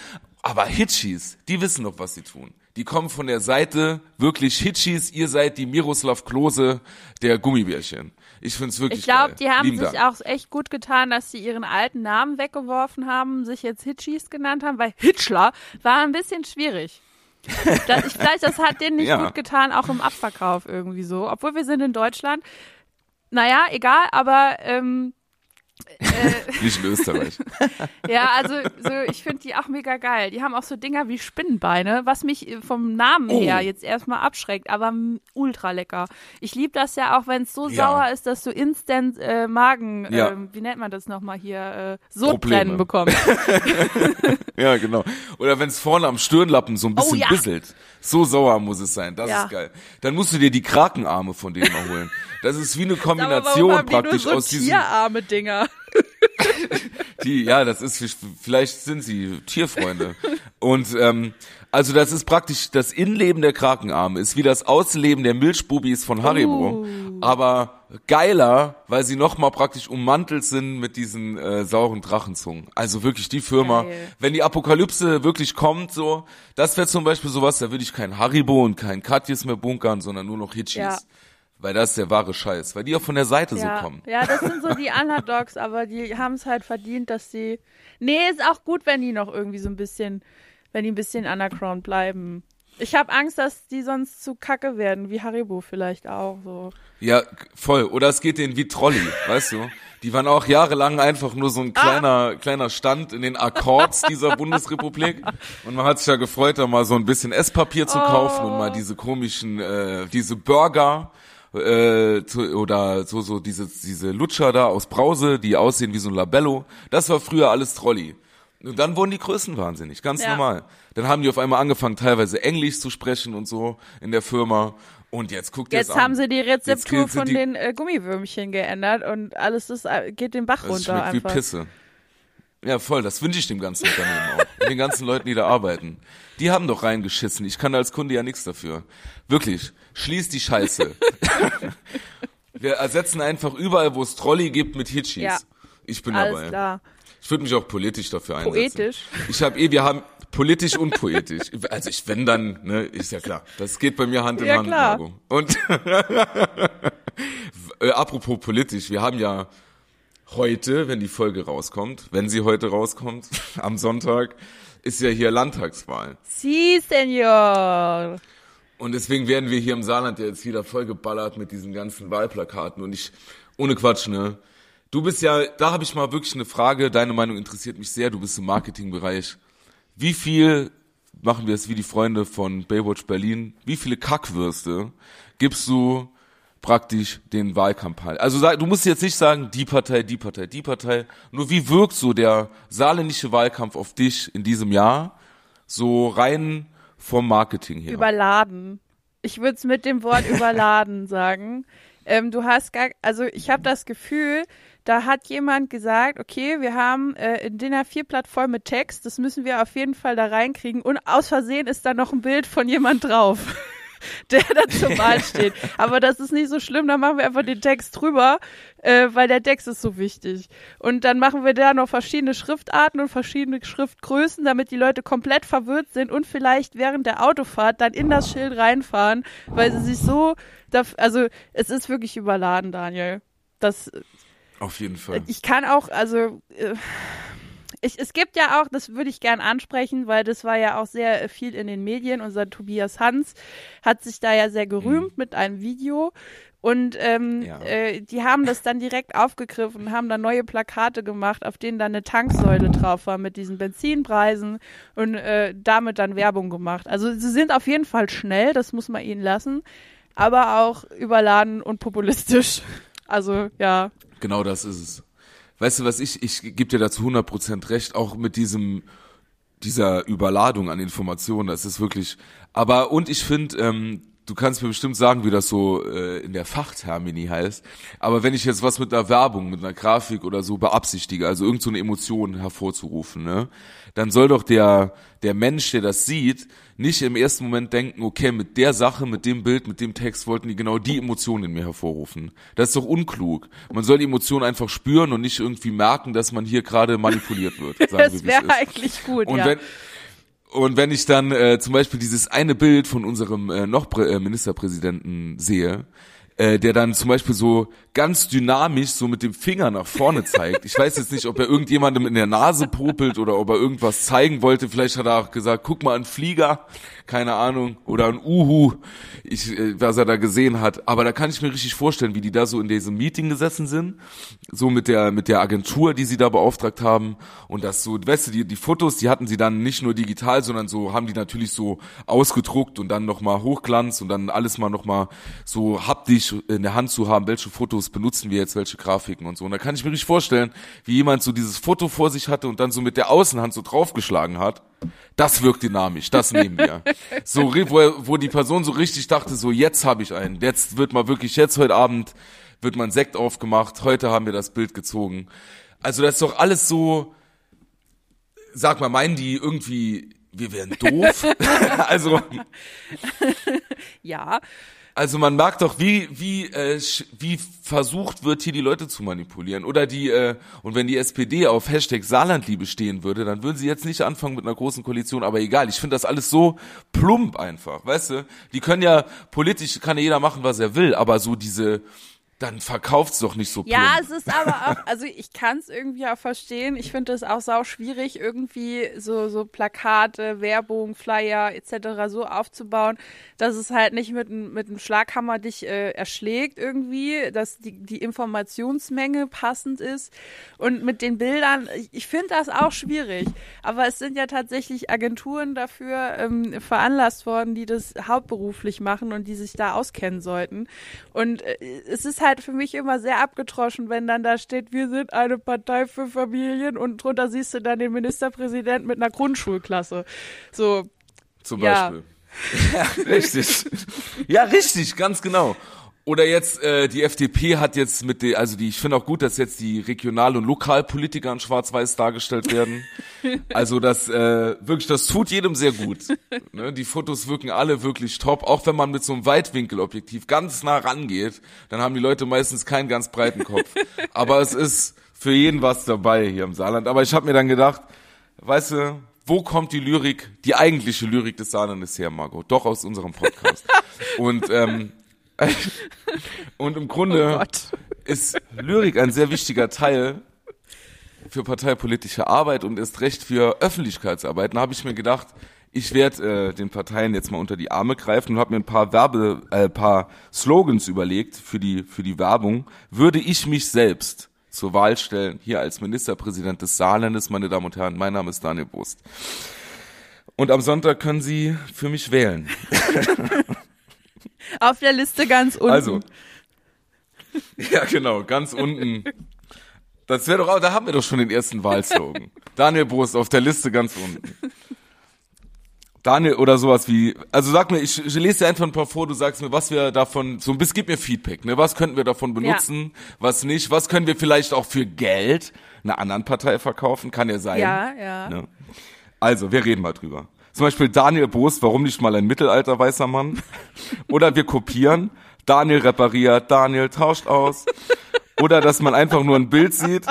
Aber Hitchis, die wissen doch, was sie tun. Die kommen von der Seite, wirklich Hitchis, ihr seid die Miroslav Klose der Gummibärchen. Ich find's wirklich Ich glaube, die haben Lieben sich Dank. auch echt gut getan, dass sie ihren alten Namen weggeworfen haben, sich jetzt Hitchis genannt haben, weil Hitchler war ein bisschen schwierig. Das, ich, vielleicht, das hat denen nicht Ja. gut getan, auch im Abverkauf irgendwie so. Obwohl wir sind in Deutschland. Naja, egal, aber ähm, Nicht in Österreich. ja, also so, ich finde die auch mega geil. Die haben auch so Dinger wie Spinnenbeine, was mich äh, vom Namen Oh. her jetzt erstmal abschreckt, aber ultra lecker. Ich liebe das ja auch, wenn es so Ja. sauer ist, dass du instant äh, Magen, Ja. ähm, wie nennt man das nochmal hier, äh, Sodbrennen bekommst. Ja, genau. Oder wenn es vorne am Stirnlappen so ein bisschen Oh, ja. bisselt. So sauer muss es sein. Das ist geil. Dann musst du dir die Krakenarme von denen mal holen. Das ist wie eine Aber warum Kombination haben die nur praktisch so aus diesen tierarme Dinger? Die, ja, das ist, vielleicht sind sie Tierfreunde. Und ähm, also das ist praktisch das Innenleben der Krakenarme, ist wie das Außenleben der Milchbubis von Haribo. Uh. Aber geiler, weil sie nochmal praktisch ummantelt sind mit diesen äh, sauren Drachenzungen. Also wirklich die Firma, Geil. wenn die Apokalypse wirklich kommt, so, das wäre zum Beispiel sowas, da würde ich kein Haribo und kein Katjes mehr bunkern, sondern nur noch Hitchis. Ja. Weil das ist der wahre Scheiß, weil die auch von der Seite Ja, so kommen. ja, das sind so die Underdogs, aber die haben es halt verdient, dass sie. Nee, ist auch gut, wenn die noch irgendwie so ein bisschen, wenn die ein bisschen underground bleiben. Ich habe Angst, dass die sonst zu kacke werden, wie Haribo vielleicht auch so. Ja, voll. Oder es geht denen wie Trolli, weißt du? Die waren auch jahrelang einfach nur so ein kleiner, kleiner Stand in den Akkords dieser Bundesrepublik. Und man hat sich ja gefreut, da mal so ein bisschen Esspapier zu kaufen und mal diese komischen, äh, diese Burger äh, zu, oder so so diese diese Lutscher da aus Brause, die aussehen wie so ein Labello. Das war früher alles Trolli. Und dann wurden die Größen wahnsinnig, ganz Ja. normal. Dann haben die auf einmal angefangen, teilweise Englisch zu sprechen und so in der Firma. Und jetzt guckt Jetzt es an. haben sie die Jetzt Rezeptur sind von die- den äh, Gummiwürmchen geändert und alles ist, äh, geht den Bach Das runter schmeckt einfach. wie Pisse. Ja, voll, das wünsche ich dem ganzen Unternehmen auch. Und den ganzen Leuten, die da arbeiten. Die haben doch reingeschissen. Ich kann als Kunde ja nichts dafür. Wirklich. Schließ die Scheiße. Wir ersetzen einfach überall, wo es Trolli gibt, mit Hitchis. Ja. Ich bin Alles dabei. klar. Ich würde mich auch politisch dafür einsetzen. Poetisch. Ich habe eh, wir haben politisch und poetisch. Also ich wenn dann, ne, ist ja klar. Das geht bei mir Hand in Ja, Hand, klar. Margot. Und äh, apropos politisch, wir haben ja heute, wenn die Folge rauskommt, wenn sie heute rauskommt, am Sonntag, ist ja hier Landtagswahl. Si, Senor. Und deswegen werden wir hier im Saarland ja jetzt wieder vollgeballert mit diesen ganzen Wahlplakaten. Und ich, ohne Quatsch, ne? Du bist ja, da habe ich mal wirklich eine Frage, deine Meinung interessiert mich sehr, du bist im Marketingbereich. Wie viel, machen wir es wie die Freunde von Baywatch Berlin, wie viele Kackwürste gibst du praktisch den Wahlkampagnen? Also du musst jetzt nicht sagen, die Partei, die Partei, die Partei, nur wie wirkt so der saarländische Wahlkampf auf dich in diesem Jahr? So rein vom Marketing her. Überladen. Ich würde es mit dem Wort überladen sagen. Ähm, du hast gar, also ich habe das Gefühl, da hat jemand gesagt, okay, wir haben äh, ein DIN A4-Blatt voll mit Text, das müssen wir auf jeden Fall da reinkriegen. Und aus Versehen ist da noch ein Bild von jemand drauf, der da zur Wahl steht. Aber das ist nicht so schlimm, da machen wir einfach den Text drüber, äh, weil der Text ist so wichtig. Und dann machen wir da noch verschiedene Schriftarten und verschiedene Schriftgrößen, damit die Leute komplett verwirrt sind und vielleicht während der Autofahrt dann in das Schild reinfahren, weil sie sich so, also es ist wirklich überladen, Daniel. Das auf jeden Fall. Ich kann auch, also äh, ich, es gibt ja auch, das würde ich gern ansprechen, weil das war ja auch sehr viel in den Medien. Unser Tobias Hans hat sich da ja sehr gerühmt mhm. mit einem Video. Und ähm, ja. äh, die haben das dann direkt aufgegriffen und haben dann neue Plakate gemacht, auf denen dann eine Tanksäule drauf war mit diesen Benzinpreisen und äh, damit dann Werbung gemacht. Also sie sind auf jeden Fall schnell, das muss man ihnen lassen, aber auch überladen und populistisch. Also ja. Genau das ist es. Weißt du was, ich, ich gebe dir dazu 100% recht, auch mit diesem, dieser Überladung an Informationen, das ist wirklich, aber und ich finde, ähm, du kannst mir bestimmt sagen, wie das so äh, in der Fachtermini heißt. Aber wenn ich jetzt was mit einer Werbung, mit einer Grafik oder so beabsichtige, also irgendeine so Emotion hervorzurufen, ne, dann soll doch der der Mensch, der das sieht, nicht im ersten Moment denken, okay, mit der Sache, mit dem Bild, mit dem Text wollten die genau die Emotionen in mir hervorrufen. Das ist doch unklug. Man soll die Emotionen einfach spüren und nicht irgendwie merken, dass man hier gerade manipuliert wird. das wäre eigentlich gut, und ja. Wenn, und wenn ich dann äh, zum Beispiel dieses eine Bild von unserem äh, noch Prä äh, Ministerpräsidenten sehe, äh, der dann zum Beispiel so ganz dynamisch so mit dem Finger nach vorne zeigt. Ich weiß jetzt nicht, ob er irgendjemandem in der Nase popelt oder ob er irgendwas zeigen wollte. Vielleicht hat er auch gesagt, guck mal, ein Flieger, keine Ahnung, oder ein Uhu, ich, äh, was er da gesehen hat. Aber da kann ich mir richtig vorstellen, wie die da so in diesem Meeting gesessen sind, so mit der mit der Agentur, die sie da beauftragt haben und das so, weißt du, die die Fotos, die hatten sie dann nicht nur digital, sondern so haben die natürlich so ausgedruckt und dann nochmal Hochglanz und dann alles mal nochmal so haptisch in der Hand zu haben, welche Fotos benutzen wir jetzt, welche Grafiken und so. Und da kann ich mir richtig vorstellen, wie jemand so dieses Foto vor sich hatte und dann so mit der Außenhand so draufgeschlagen hat. Das wirkt dynamisch, das nehmen wir. So, wo, wo die Person so richtig dachte, so jetzt habe ich einen, jetzt wird mal wirklich, jetzt heute Abend wird man Sekt aufgemacht, heute haben wir das Bild gezogen. Also das ist doch alles so, sag mal, meinen die irgendwie, wir wären doof? also. ja. Also man merkt doch, wie wie äh, wie versucht wird, hier die Leute zu manipulieren. Oder die äh, und wenn die SPD auf Hashtag Saarlandliebe stehen würde, dann würden sie jetzt nicht anfangen mit einer großen Koalition. Aber egal, ich finde das alles so plump einfach, weißt du? Die können ja politisch kann ja jeder machen, was er will, aber so diese dann verkauft's doch nicht so plump. Ja, es ist aber auch, also ich kann es irgendwie auch verstehen. Ich finde es auch sau schwierig, irgendwie so, so Plakate, Werbung, Flyer etc. so aufzubauen, dass es halt nicht mit, mit einem Schlaghammer dich äh, erschlägt irgendwie, dass die, die Informationsmenge passend ist. Und mit den Bildern, ich, ich finde das auch schwierig. Aber es sind ja tatsächlich Agenturen dafür ähm, veranlasst worden, die das hauptberuflich machen und die sich da auskennen sollten. Und äh, es ist halt halt für mich immer sehr abgetroschen, wenn dann da steht, wir sind eine Partei für Familien und drunter siehst du dann den Ministerpräsidenten mit einer Grundschulklasse. So. Zum Beispiel. Ja, ja richtig. Ja, richtig, ganz genau. Oder jetzt äh, die FDP hat jetzt mit der, also die, ich finde auch gut, dass jetzt die Regional- und Lokalpolitiker in Schwarz-Weiß dargestellt werden. Also das äh, wirklich, das tut jedem sehr gut. Ne? Die Fotos wirken alle wirklich top, auch wenn man mit so einem Weitwinkelobjektiv ganz nah rangeht, dann haben die Leute meistens keinen ganz breiten Kopf. Aber es ist für jeden was dabei hier im Saarland. Aber ich habe mir dann gedacht, weißt du, wo kommt die Lyrik, die eigentliche Lyrik des Saarlandes her, Margot? Doch aus unserem Podcast. Und ähm, und im Grunde, oh ist Lyrik ein sehr wichtiger Teil für parteipolitische Arbeit und ist recht für Öffentlichkeitsarbeit. Da habe ich mir gedacht, ich werde äh, den Parteien jetzt mal unter die Arme greifen und habe mir ein paar Werbe, äh, paar Slogans überlegt für die für die Werbung. Würde ich mich selbst zur Wahl stellen, hier als Ministerpräsident des Saarlandes, meine Damen und Herren, mein Name ist Daniel Brust. Und am Sonntag können Sie für mich wählen. Auf der Liste ganz unten. Also, ja genau, ganz unten. Das wäre doch, auch, da haben wir doch schon den ersten Wahlslogan. Daniel Brust auf der Liste ganz unten. Daniel oder sowas wie, also sag mir, ich, ich lese dir einfach ein paar vor, du sagst mir, was wir davon, so ein bisschen, gib mir Feedback, ne, was könnten wir davon benutzen, was nicht, was können wir vielleicht auch für Geld einer anderen Partei verkaufen, kann ja sein. Ja, ja. Ne? Also, wir reden mal drüber. Zum Beispiel Daniel Bost, warum nicht mal ein mittelalter weißer Mann? Oder wir kopieren, Daniel repariert, Daniel tauscht aus. Oder dass man einfach nur ein Bild sieht,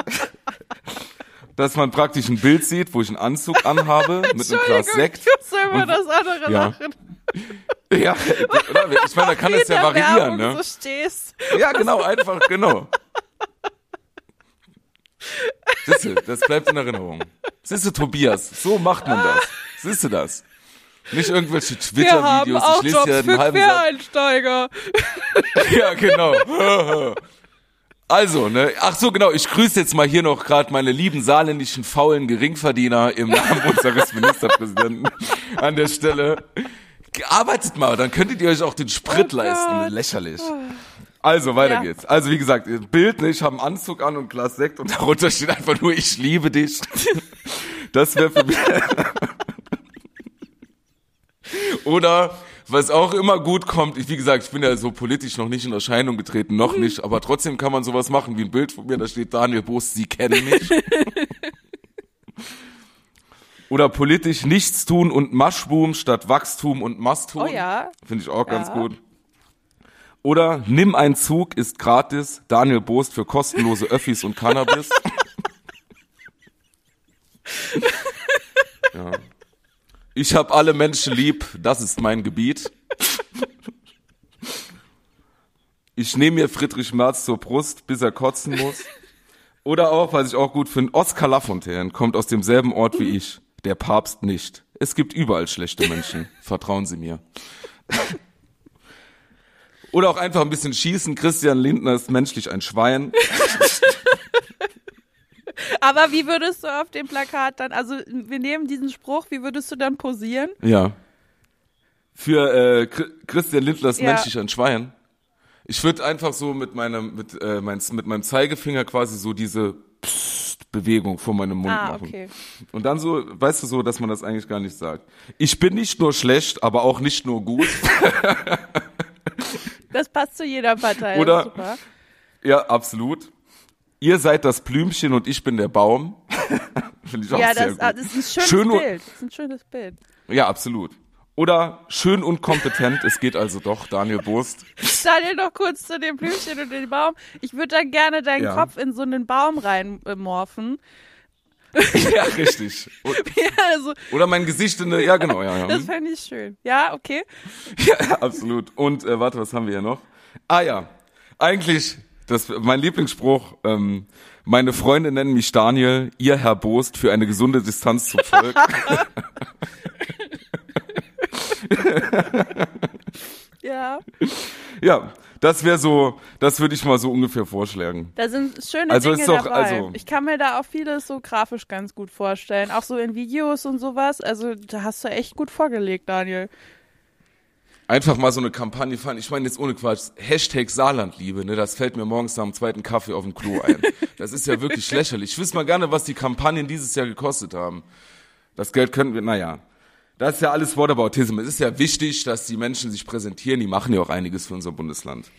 dass man praktisch ein Bild sieht, wo ich einen Anzug anhabe, mit einem Glas Sekt. Ich muss immer Und- das andere ja. lachen. Ja, ich meine, da kann es ja variieren, Werbung ne? So stehst. Ja, genau, einfach, genau. Siehste, das bleibt in Erinnerung. Siehste, Tobias, so macht man das. Siehste das? Nicht irgendwelche Twitter-Videos, ich lese Jobs ja für den halben Satz. Quereinsteiger. Ja, genau. Also, ne, ach so, genau, ich grüße jetzt mal hier noch gerade meine lieben saarländischen faulen Geringverdiener im Namen unseres Ministerpräsidenten an der Stelle. Arbeitet mal, dann könntet ihr euch auch den Sprit Oh leisten. Lächerlich. Also, weiter Ja. geht's. Also, wie gesagt, Bild, ne, ich habe einen Anzug an und Glas Sekt und darunter steht einfach nur, ich liebe dich. Das wäre für mich. Oder was auch immer gut kommt, ich, wie gesagt, ich bin ja so politisch noch nicht in Erscheinung getreten, noch nicht, aber trotzdem kann man sowas machen wie ein Bild von mir, da steht Daniel Boos, Sie kennen mich. Oder politisch nichts tun und Maschboom statt Wachstum und Masttum. Oh ja. Finde ich auch ganz Ja. gut. Oder nimm ein Zug, ist gratis, Daniel Boost für kostenlose Öffis und Cannabis. ja. Ich habe alle Menschen lieb, das ist mein Gebiet. Ich nehme mir Friedrich Merz zur Brust, bis er kotzen muss. Oder auch, was ich auch gut finde, Oskar Lafontaine kommt aus demselben Ort wie ich. Der Papst nicht. Es gibt überall schlechte Menschen. Vertrauen Sie mir. Oder auch einfach ein bisschen schießen. Christian Lindner ist menschlich ein Schwein. Aber wie würdest du auf dem Plakat dann, also wir nehmen diesen Spruch, wie würdest du dann posieren? Ja. Für äh, Chri- Christian Lindner ist Ja. menschlich ein Schwein. Ich würde einfach so mit meinem mit äh, mein, mit meinem Zeigefinger quasi so diese Psst Bewegung vor meinem Mund Ah, machen. okay. Und dann so, weißt du so, dass man das eigentlich gar nicht sagt. Ich bin nicht nur schlecht, aber auch nicht nur gut. Das passt zu jeder Partei. Oder- Super. ja, absolut. Ihr seid das Blümchen und ich bin der Baum. Finde ich auch Ja, sehr das, gut. ah, das ist ein schönes Schön Bild. Das ist ein schönes Bild. Ja, absolut. Oder schön und kompetent, es geht also doch, Daniel Burst. Daniel, noch kurz zu dem Blümchen und dem Baum. Ich würde dann gerne deinen Ja. Kopf in so einen Baum reinmorphen. ja, richtig. Und, Ja, also, oder mein Gesicht in eine, ja genau, ja, ja. das fände ich schön. Ja, okay. ja absolut. Und äh, warte, was haben wir hier noch? Ah ja, eigentlich, das mein Lieblingsspruch, ähm, meine Freunde nennen mich Daniel, ihr Herr Bost für eine gesunde Distanz zum Volk. Ja, ja, das wäre so, das würde ich mal so ungefähr vorschlagen. da sind schöne Also Dinge ist doch- dabei. also- ich kann mir da auch vieles so grafisch ganz gut vorstellen. Auch so in Videos und sowas. Also da hast du echt gut vorgelegt, Daniel. Einfach mal so eine Kampagne fahren. Ich meine jetzt ohne Quatsch. Hashtag Saarlandliebe, ne? Das fällt mir morgens nach dem zweiten Kaffee auf dem Klo ein. Das ist ja wirklich lächerlich. Ich wüsste mal gerne, was die Kampagnen dieses Jahr gekostet haben. Das Geld könnten wir, naja. Das ist ja alles Whataboutism. Es ist ja wichtig, dass die Menschen sich präsentieren. Die machen ja auch einiges für unser Bundesland.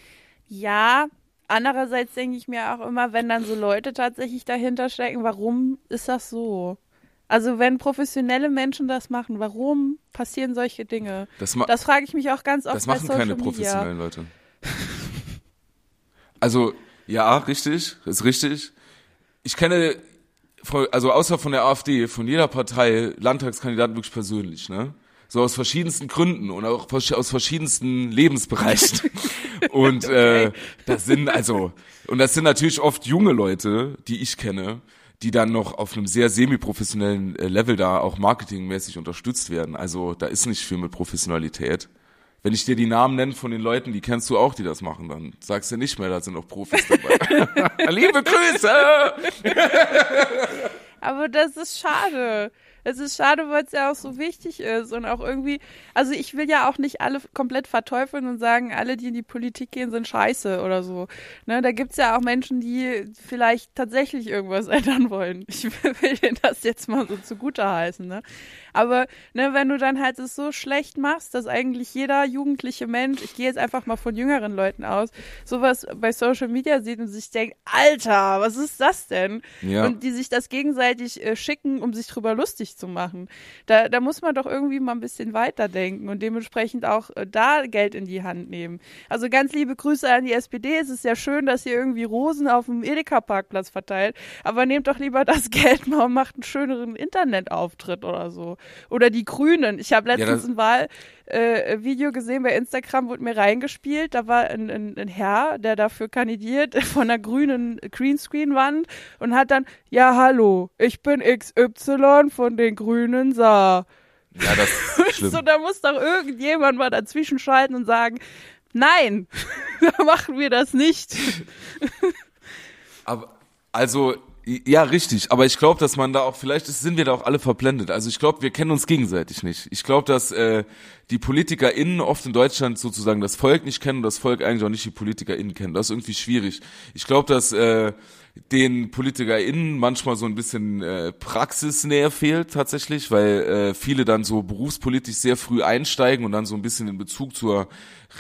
Ja, andererseits denke ich mir auch immer, wenn dann so Leute tatsächlich dahinter stecken, warum ist das so? Also wenn professionelle Menschen das machen, warum passieren solche Dinge? Das, Das frage ich mich auch ganz oft das machen keine Media. professionellen Leute. Also, ja, richtig, ist richtig. Ich kenne, also außer von der AfD, von jeder Partei Landtagskandidaten wirklich persönlich, ne? So aus verschiedensten Gründen und auch aus verschiedensten Lebensbereichen. und äh, das sind also, und das sind natürlich oft junge Leute, die ich kenne, die dann noch auf einem sehr semi-professionellen äh, Level da auch marketingmäßig unterstützt werden. Also da ist nicht viel mit Professionalität. Wenn ich dir die Namen nenne von den Leuten, die kennst du auch, die das machen, dann sagst du nicht mehr, da sind auch Profis dabei. Liebe Grüße! Aber das ist schade. Es ist schade, weil es ja auch so wichtig ist und auch irgendwie, also ich will ja auch nicht alle komplett verteufeln und sagen, alle, die in die Politik gehen, sind scheiße oder so. Ne, da gibt's ja auch Menschen, die vielleicht tatsächlich irgendwas ändern wollen. Ich will denen das jetzt mal so zugute heißen, ne? Aber ne, wenn du dann halt es so schlecht machst, dass eigentlich jeder jugendliche Mensch, ich gehe jetzt einfach mal von jüngeren Leuten aus, sowas bei Social Media sieht und sich denkt, Alter, was ist das denn? Ja. Und die sich das gegenseitig äh, schicken, um sich drüber lustig zu machen. Da, da muss man doch irgendwie mal ein bisschen weiterdenken und dementsprechend auch äh, da Geld in die Hand nehmen. Also ganz liebe Grüße an die SPD. Es ist ja schön, dass ihr irgendwie Rosen auf dem Edeka-Parkplatz verteilt, aber nehmt doch lieber das Geld mal und macht einen schöneren Internetauftritt oder so. Oder die Grünen. Ich habe letztens ja, ein Wahlvideo äh, gesehen bei Instagram, wurde mir reingespielt. Da war ein, ein, ein Herr, der dafür kandidiert, von einer grünen Greenscreen-Wand und hat dann, ja, hallo, ich bin XY von den Grünen Saar. Ja, das ist schlimm. so, da muss doch irgendjemand mal dazwischen schalten und sagen, nein, da machen wir das nicht. Aber, also, ja, richtig. Aber ich glaube, dass man da auch, vielleicht sind wir da auch alle verblendet. Also ich glaube, wir kennen uns gegenseitig nicht. Ich glaube, dass äh, die PolitikerInnen oft in Deutschland sozusagen das Volk nicht kennen und das Volk eigentlich auch nicht die PolitikerInnen kennen. Das ist irgendwie schwierig. Ich glaube, dass äh, den PolitikerInnen manchmal so ein bisschen äh, Praxisnähe fehlt tatsächlich, weil äh, viele dann so berufspolitisch sehr früh einsteigen und dann so ein bisschen den Bezug zur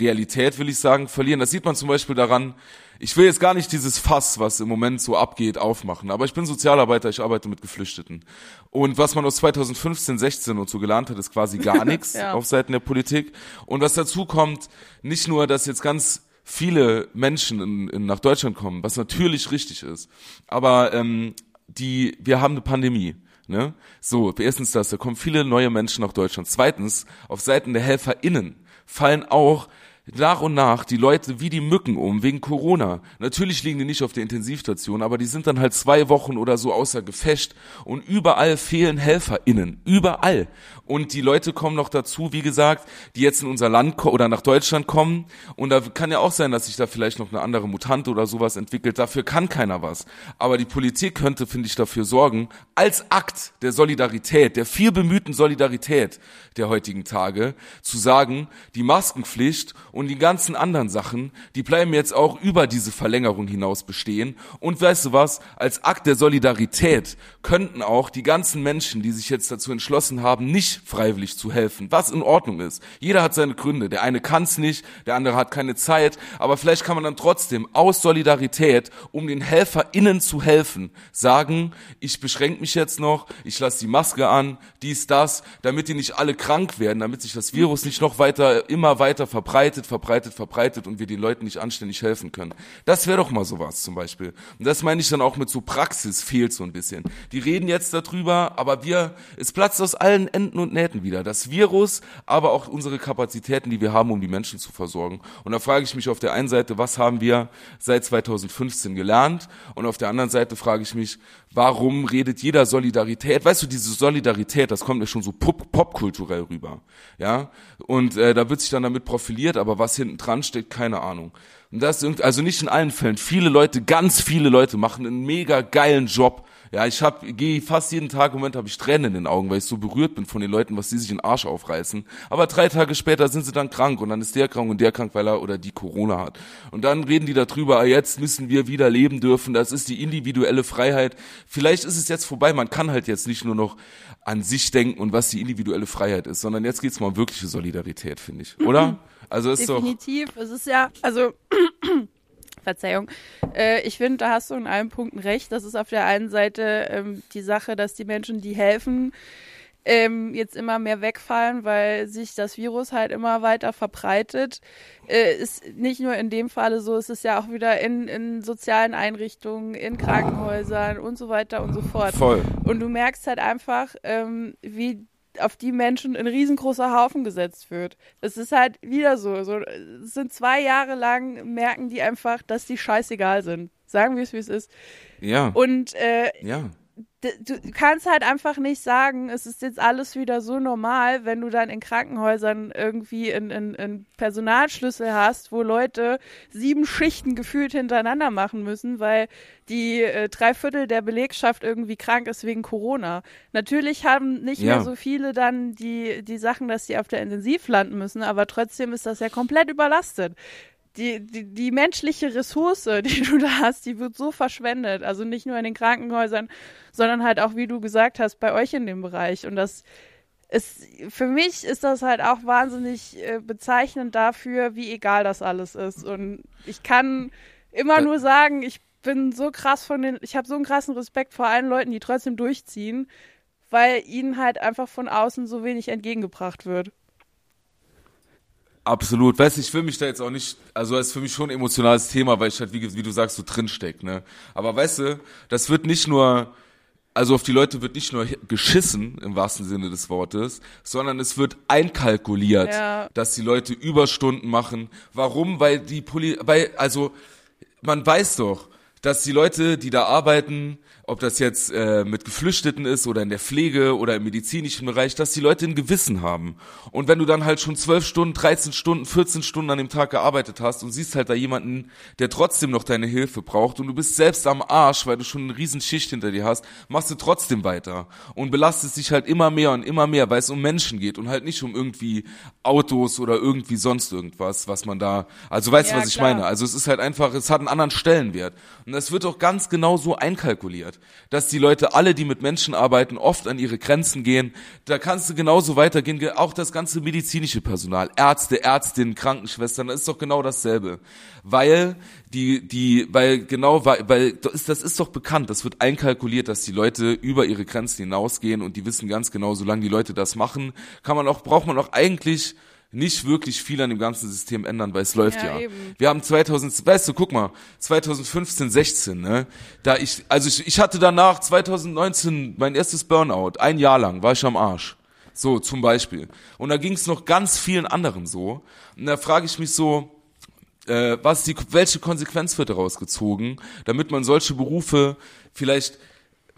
Realität, will ich sagen, verlieren. Das sieht man zum Beispiel daran, ich will jetzt gar nicht dieses Fass, was im Moment so abgeht, aufmachen, aber ich bin Sozialarbeiter, ich arbeite mit Geflüchteten. Und was man aus 2015, 16 und so gelernt hat, ist quasi gar nichts ja. auf Seiten der Politik. Und was dazu kommt, nicht nur, dass jetzt ganz viele Menschen in, in, nach Deutschland kommen, was natürlich richtig ist, aber ähm, die, wir haben eine Pandemie. Ne? So, erstens das, da kommen viele neue Menschen nach Deutschland. Zweitens, auf Seiten der HelferInnen fallen auch nach und nach die Leute wie die Mücken um wegen Corona. Natürlich liegen die nicht auf der Intensivstation, aber die sind dann halt zwei Wochen oder so außer Gefecht und überall fehlen HelferInnen. Überall. Und die Leute kommen noch dazu, wie gesagt, die jetzt in unser Land oder nach Deutschland kommen. Und da kann ja auch sein, dass sich da vielleicht noch eine andere Mutante oder sowas entwickelt. Dafür kann keiner was. Aber die Politik könnte, finde ich, dafür sorgen, als Akt der Solidarität, der viel bemühten Solidarität der heutigen Tage, zu sagen, die Maskenpflicht und die ganzen anderen Sachen, die bleiben jetzt auch über diese Verlängerung hinaus bestehen. Und weißt du was, als Akt der Solidarität könnten auch die ganzen Menschen, die sich jetzt dazu entschlossen haben, nicht freiwillig zu helfen, was in Ordnung ist. Jeder hat seine Gründe. Der eine kann es nicht, der andere hat keine Zeit, aber vielleicht kann man dann trotzdem aus Solidarität, um den HelferInnen zu helfen, sagen, ich beschränke mich jetzt noch, ich lasse die Maske an, dies, das, damit die nicht alle krank werden, damit sich das Virus nicht noch weiter, immer weiter verbreitet, verbreitet, verbreitet und wir den Leuten nicht anständig helfen können. Das wäre doch mal sowas zum Beispiel. Und das meine ich dann auch mit so Praxis fehlt so ein bisschen. Die reden jetzt darüber, aber wir, es platzt aus allen Enden und Nähten wieder. Das Virus, aber auch unsere Kapazitäten, die wir haben, um die Menschen zu versorgen. Und da frage ich mich auf der einen Seite, was haben wir seit 2015 gelernt? Und auf der anderen Seite frage ich mich, warum redet jeder Solidarität? Weißt du, diese Solidarität, das kommt mir schon so pop popkulturell rüber. Ja, und äh, da wird sich dann damit profiliert, aber was hinten dran steckt, keine Ahnung. Und das ist also nicht in allen Fällen. Viele Leute, ganz viele Leute machen einen mega geilen Job. Ja, ich hab, gehe fast jeden Tag im Moment habe ich Tränen in den Augen, weil ich so berührt bin von den Leuten, was die sich in den Arsch aufreißen. Aber drei Tage später sind sie dann krank und dann ist der krank und der krank, weil er oder die Corona hat. Und dann reden die darüber, ah, jetzt müssen wir wieder leben dürfen. Das ist die individuelle Freiheit. Vielleicht ist es jetzt vorbei. Man kann halt jetzt nicht nur noch an sich denken und was die individuelle Freiheit ist, sondern jetzt geht's mal um wirkliche Solidarität, finde ich, oder? Also ist Definitiv. Doch es ist ja, also Verzeihung. Äh, ich finde, da hast du in allen Punkten recht. Das ist auf der einen Seite ähm, die Sache, dass die Menschen, die helfen, ähm, jetzt immer mehr wegfallen, weil sich das Virus halt immer weiter verbreitet. Äh, ist nicht nur in dem Falle so, es ist ja auch wieder in, in sozialen Einrichtungen, in Krankenhäusern und so weiter und so fort. Voll. Und du merkst halt einfach, ähm, wie auf die Menschen ein riesengroßer Haufen gesetzt wird. Das ist halt wieder so. so es sind zwei Jahre lang, merken die einfach, dass die scheißegal sind. Sagen wir es, wie es ist. Ja. Und äh, ja du kannst halt einfach nicht sagen, es ist jetzt alles wieder so normal, wenn du dann in Krankenhäusern irgendwie einen Personalschlüssel hast, wo Leute sieben Schichten gefühlt hintereinander machen müssen, weil die äh, drei Viertel der Belegschaft irgendwie krank ist wegen Corona. Natürlich haben nicht ja. mehr so viele dann die, die Sachen, dass sie auf der Intensiv landen müssen, aber trotzdem ist das ja komplett überlastet die, die, die menschliche Ressource, die du da hast, die wird so verschwendet. Also nicht nur in den Krankenhäusern, sondern halt auch, wie du gesagt hast, bei euch in dem Bereich. Und das ist, für mich ist das halt auch wahnsinnig äh, bezeichnend dafür, wie egal das alles ist. Und ich kann immer nur sagen, ich bin so krass von den, ich habe so einen krassen Respekt vor allen Leuten, die trotzdem durchziehen, weil ihnen halt einfach von außen so wenig entgegengebracht wird. Absolut. Weißt du, ich will mich da jetzt auch nicht, also das ist für mich schon ein emotionales Thema, weil ich halt, wie, wie du sagst, so drinsteck, ne? Aber weißt du, das wird nicht nur, also auf die Leute wird nicht nur geschissen, im wahrsten Sinne des Wortes, sondern es wird einkalkuliert, ja. dass die Leute Überstunden machen. Warum? Weil die Poli, weil, also, man weiß doch, dass die Leute, die da arbeiten, ob das jetzt äh, mit Geflüchteten ist oder in der Pflege oder im medizinischen Bereich, dass die Leute ein Gewissen haben. Und wenn du dann halt schon zwölf Stunden, 13 Stunden, 14 Stunden an dem Tag gearbeitet hast und siehst halt da jemanden, der trotzdem noch deine Hilfe braucht und du bist selbst am Arsch, weil du schon eine riesen Schicht hinter dir hast, machst du trotzdem weiter und belastest dich halt immer mehr und immer mehr, weil es um Menschen geht und halt nicht um irgendwie Autos oder irgendwie sonst irgendwas, was man da, also weißt ja, du, was ich meine? Also es ist halt einfach, es hat einen anderen Stellenwert. Und das wird auch ganz genau so einkalkuliert dass die Leute alle, die mit Menschen arbeiten, oft an ihre Grenzen gehen. Da kannst du genauso weitergehen, auch das ganze medizinische Personal, Ärzte, Ärztinnen, Krankenschwestern, das ist doch genau dasselbe. Weil die, die, weil genau, weil, weil das ist doch bekannt, das wird einkalkuliert, dass die Leute über ihre Grenzen hinausgehen und die wissen ganz genau, solange die Leute das machen, kann man auch, braucht man auch eigentlich nicht wirklich viel an dem ganzen System ändern, weil es läuft ja. ja. Wir haben 2000, weißt du, guck mal, 2015, 16, ne, da ich, also ich, ich hatte danach 2019 mein erstes Burnout, ein Jahr lang war ich am Arsch. So, zum Beispiel. Und da ging es noch ganz vielen anderen so. Und da frage ich mich so, äh, was die, welche Konsequenz wird daraus gezogen, damit man solche Berufe vielleicht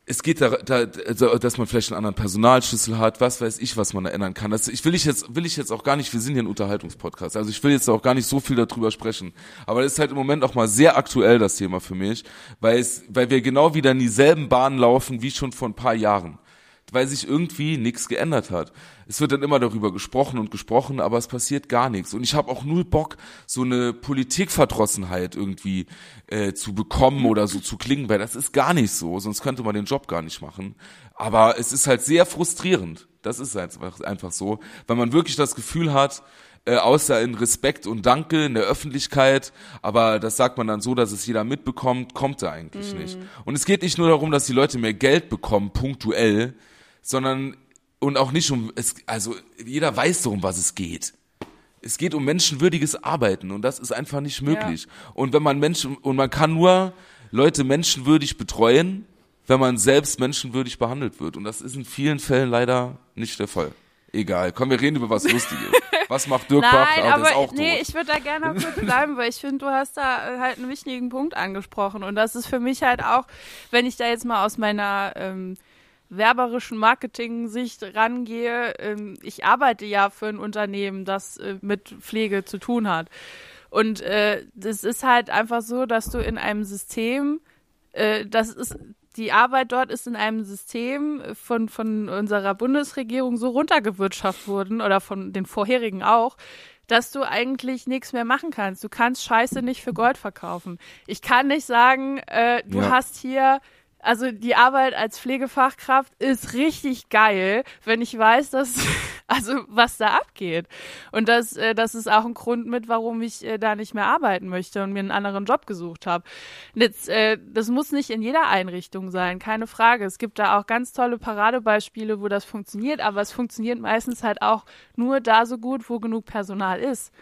es geht da, da, also, dass man vielleicht einen anderen Personalschlüssel hat, was weiß ich, was man ändern kann. Das, ich will ich jetzt, will ich jetzt auch gar nicht, wir sind hier ein Unterhaltungspodcast, also ich will jetzt auch gar nicht so viel darüber sprechen. Aber das ist halt im Moment auch mal sehr aktuell, das Thema für mich, weil es, weil wir genau wieder in dieselben Bahnen laufen wie schon vor ein paar Jahren weil sich irgendwie nichts geändert hat. Es wird dann immer darüber gesprochen und gesprochen, aber es passiert gar nichts. Und ich habe auch null Bock, so eine Politikverdrossenheit irgendwie äh, zu bekommen oder so zu klingen, weil das ist gar nicht so, sonst könnte man den Job gar nicht machen. Aber es ist halt sehr frustrierend. Das ist einfach, einfach so, weil man wirklich das Gefühl hat, äh, außer in Respekt und Danke in der Öffentlichkeit, aber das sagt man dann so, dass es jeder mitbekommt, kommt er eigentlich mm. nicht. Und es geht nicht nur darum, dass die Leute mehr Geld bekommen, punktuell, sondern und auch nicht um es, also jeder weiß so, um was es geht. Es geht um menschenwürdiges Arbeiten und das ist einfach nicht möglich. Ja. Und wenn man Menschen und man kann nur Leute menschenwürdig betreuen, wenn man selbst menschenwürdig behandelt wird und das ist in vielen Fällen leider nicht der Fall. Egal, komm, wir reden über was Lustiges. Was macht Dirk Nein, Bach? Ah, aber auch nee, tot. ich würde da gerne kurz bleiben, weil ich finde, du hast da halt einen wichtigen Punkt angesprochen und das ist für mich halt auch, wenn ich da jetzt mal aus meiner ähm, werberischen Marketing-Sicht rangehe, ähm, ich arbeite ja für ein Unternehmen, das äh, mit Pflege zu tun hat. Und äh, das ist halt einfach so, dass du in einem System, äh, das ist die Arbeit dort ist in einem System von, von unserer Bundesregierung so runtergewirtschaftet worden oder von den vorherigen auch, dass du eigentlich nichts mehr machen kannst. Du kannst Scheiße nicht für Gold verkaufen. Ich kann nicht sagen, äh, du ja. hast hier also die Arbeit als Pflegefachkraft ist richtig geil, wenn ich weiß, dass also was da abgeht. Und das, äh, das ist auch ein Grund mit, warum ich äh, da nicht mehr arbeiten möchte und mir einen anderen Job gesucht habe. Jetzt, äh, das muss nicht in jeder Einrichtung sein, keine Frage. Es gibt da auch ganz tolle Paradebeispiele, wo das funktioniert, aber es funktioniert meistens halt auch nur da so gut, wo genug Personal ist.